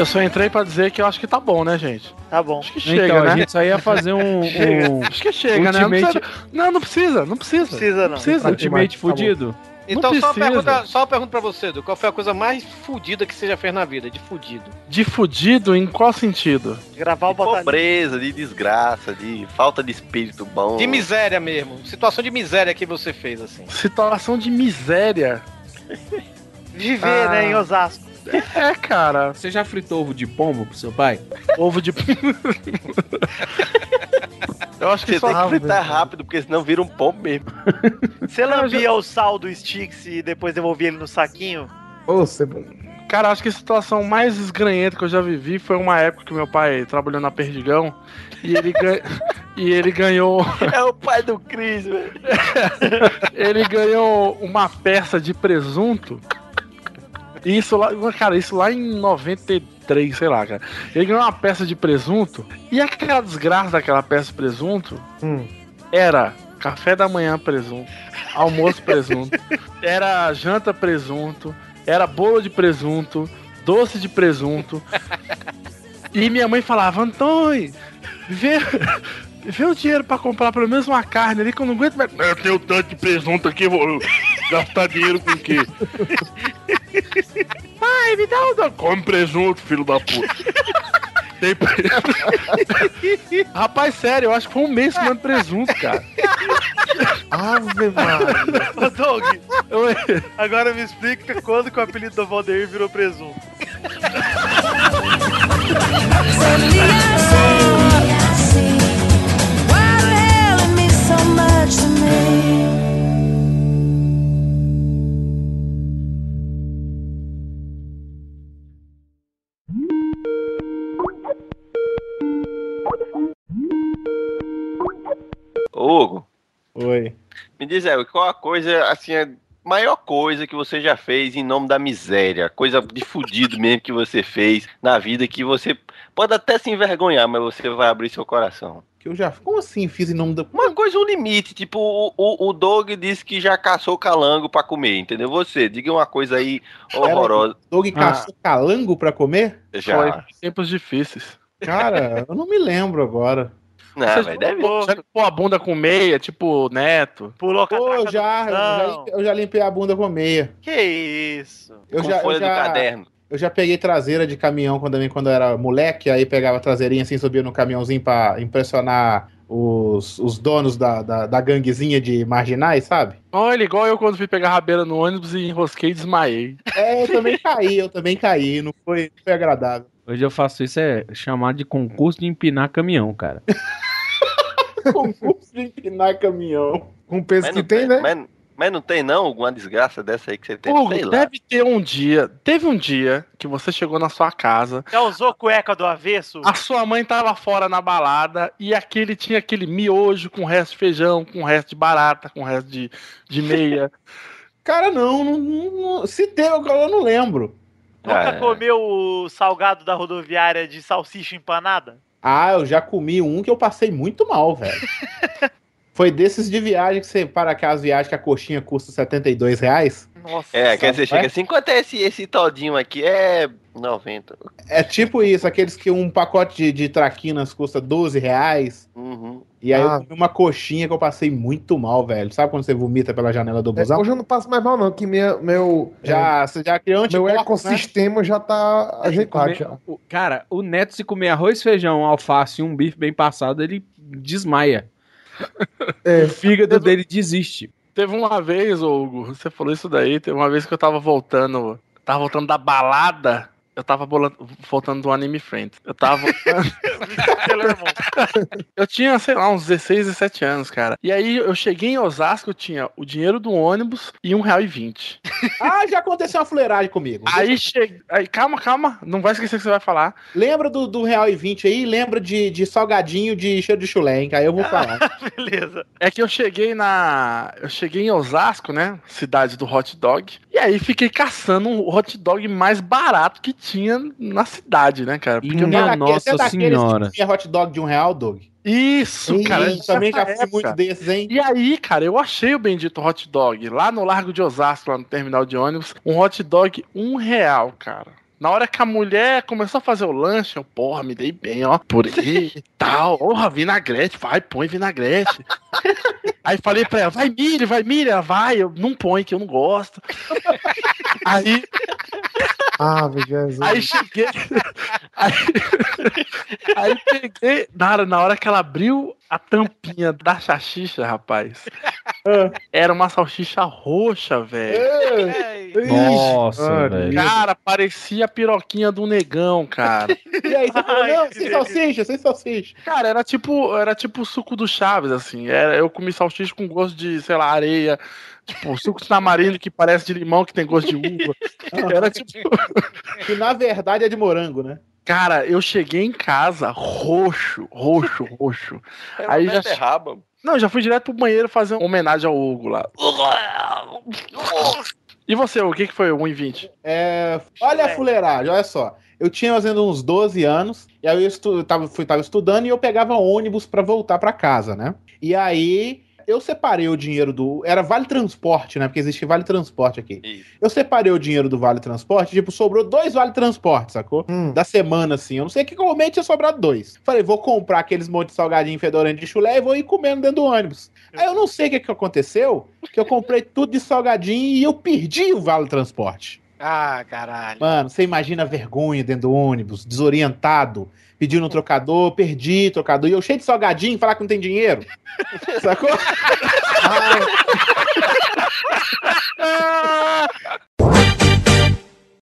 Eu só entrei pra dizer que eu acho que tá bom, né, gente? Tá bom. Acho que chega, Então, né? a gente só ia fazer um- um Acho que chega, né? Não, Ultimate- precisa, não, não precisa, não precisa. Precisa, não. precisa. Ultimate fudido. Então, Não só uma, pergunta, só uma pergunta pra você, Edu. Qual foi a coisa mais fudida que você já fez na vida? De fudido. De fudido em qual sentido? Gravar o Pobreza, de desgraça, de falta de espírito bom. De miséria mesmo. Situação de miséria que você fez, assim. Situação de miséria. Viver, Ah. né, em Osasco. É, cara. Você já fritou ovo de pombo pro seu pai? Ovo de. Eu acho que Você tem que fritar rápido, porque senão vira um pombo mesmo. Você lambia o sal do Sticks e depois devolvia ele no saquinho? Ô, você... Cara, acho que a situação mais esgranhenta que eu já vivi foi uma época que meu pai trabalhou na Perdigão e ele, gan... e ele ganhou. É o pai do Cris, velho. ele ganhou uma peça de presunto. Isso lá, cara, isso lá em 93, sei lá, cara. Ele ganhou uma peça de presunto. E aquela desgraça daquela peça de presunto Hum. era café da manhã presunto, almoço presunto, era janta presunto, era bolo de presunto, doce de presunto. E minha mãe falava, Antônio, vê, vê o dinheiro pra comprar pelo menos uma carne ali que eu não aguento mais. Eu tenho tanto de presunto aqui, vou gastar dinheiro com o quê? Pai, me dá um. Come presunto, filho da puta. Tem pre- Rapaz, sério, eu acho que foi um mês comendo presunto, cara. Ave Maria. Ô, Doug, agora me explica quando que o apelido do Valdeir virou presunto. Why the hell it means so much to me? Hugo, Oi. me diz aí, qual a coisa, assim, a maior coisa que você já fez em nome da miséria? Coisa de fudido mesmo que você fez na vida que você pode até se envergonhar, mas você vai abrir seu coração. Que eu já. Como assim fiz em nome da. Uma coisa, um limite. Tipo, o, o, o Doug disse que já caçou calango pra comer, entendeu? Você, diga uma coisa aí horrorosa. Doug caçou calango pra comer? Já. Foi tempos difíceis. Cara, eu não me lembro agora. Não, já deve. pô- já pôr a bunda com meia, tipo Neto. Pulou Pô, eu já, eu já, eu já limpei a bunda com meia. Que isso? Eu Com já, folha eu do já, caderno. Eu já peguei traseira de caminhão quando, eu- quando eu era moleque, aí pegava a traseirinha assim, subia no caminhãozinho pra impressionar os, os donos da, da, da ganguezinha de marginais, sabe? Olha, igual eu quando fui pegar rabeira no ônibus e enrosquei e desmaiei. É, eu também caí, eu também caí, não foi, não foi agradável. Hoje eu faço isso, é chamado de concurso de empinar caminhão, cara. Concurso de empinar caminhão. Com peso Mas que não tem, né? Mas, mas não tem, não, alguma desgraça dessa aí que você tem? Hugo, sei lá. deve ter um dia, teve um dia que você chegou na sua casa, Já usou cueca do avesso? a sua mãe tava fora na balada e aquele tinha aquele miojo com resto de feijão, com resto de barata, com resto de, de meia. Cara, não, não, não- se teve, eu não lembro. Nunca É. comeu o salgado da rodoviária de salsicha empanada? Ah, eu já comi um que eu passei muito mal, velho. Foi desses de viagem que você para aquelas viagens que a coxinha custa 72 reais. Nossa. É, quer dizer, chega é? assim, quanto é esse, esse todinho aqui? É 90. É tipo isso, aqueles que um pacote de, de traquinas custa 12 reais. Uhum. E aí Ah. eu comi uma coxinha que eu passei muito mal, velho. Sabe quando você vomita pela janela do É, busão? hoje eu não passo mais mal, não, que minha, meu. Já, você já criou Meu né? ecossistema já tá ajeitado. Comer- Já. o- cara, o Neto se comer arroz, feijão, alface e um bife bem passado, ele desmaia. É. O fígado dele desiste. Teve uma vez, Hugo, você falou isso daí, teve uma vez que eu tava voltando, tava voltando da balada, eu tava bola- voltando do Anime Friends. Eu tava eu tinha, sei lá, uns 16, 17 anos, cara. E aí eu cheguei em Osasco, eu tinha o dinheiro do ônibus e um real e vinte. Ah, já aconteceu uma fuleiragem comigo. Aí cheguei. Aí, calma, calma, não vai esquecer o que você vai falar. Lembra do, do real e 20 aí? Lembra de, de salgadinho de cheiro de chulé, hein? Aí eu vou falar. Beleza. É que eu cheguei na. Eu cheguei em Osasco, né? Cidade do hot dog. E aí fiquei caçando um hot dog mais barato que tinha na cidade, né, cara? Porque eu Minha nossa é daqueles senhora. que tinha hot dog de um real, Doug? Isso, cara. também já fui muito época. desses, hein? E aí, cara, eu achei o bendito hot dog lá no Largo de Osasco, lá no terminal de ônibus. Um hot dog, um real, cara. Na hora que a mulher começou a fazer o lanche, eu, porra, me dei bem, ó. Por aí e tal. Porra, vinagrete, vai, põe vinagrete. aí falei pra ela, vai milho, vai milho. Ela, vai, eu não põe, que eu não gosto. aí, Ah, Jesus. aí cheguei. Aí, aí peguei. Na hora, na hora que ela abriu a tampinha da salsicha, rapaz. Era uma salsicha roxa, velho. Nossa, velho. Cara, parecia a piroquinha do negão, cara. E aí você falou, não, sem salsicha, sem salsicha. Cara, era tipo, era tipo o suco do Chaves, assim. Era, eu comi salsicha com gosto de, sei lá, areia. Tipo, suco de tamarindo que parece de limão, que tem gosto de uva. Era tipo. Que na verdade é de morango, né? Cara, eu cheguei em casa roxo, roxo, roxo. Aí já. Beterraba. Não, já fui direto pro banheiro fazer uma homenagem ao Hugo lá. E você, o que, que foi o 1,20? É, olha a fuleiragem, olha só. Eu tinha fazendo uns 12 anos, e aí eu estu, tava, fui, tava estudando e eu pegava ônibus pra voltar pra casa, né? E aí eu separei o dinheiro do. Era Vale Transporte, né? Porque existe Vale Transporte aqui. Eu separei o dinheiro do Vale Transporte, tipo, sobrou dois Vale Transporte, sacou? Da semana, assim. Eu não sei o que comente tinha sobrado dois. Falei, vou comprar aqueles monte de salgadinho fedorento de chulé e vou ir comendo dentro do ônibus. Aí eu não sei o que, que aconteceu, que eu comprei tudo de salgadinho e eu perdi o Vale Transporte. Ah, caralho. Mano, você imagina a vergonha dentro do ônibus, desorientado, pedindo um trocador, perdi o trocador, e eu cheio de salgadinho, falar que não tem dinheiro. Sacou?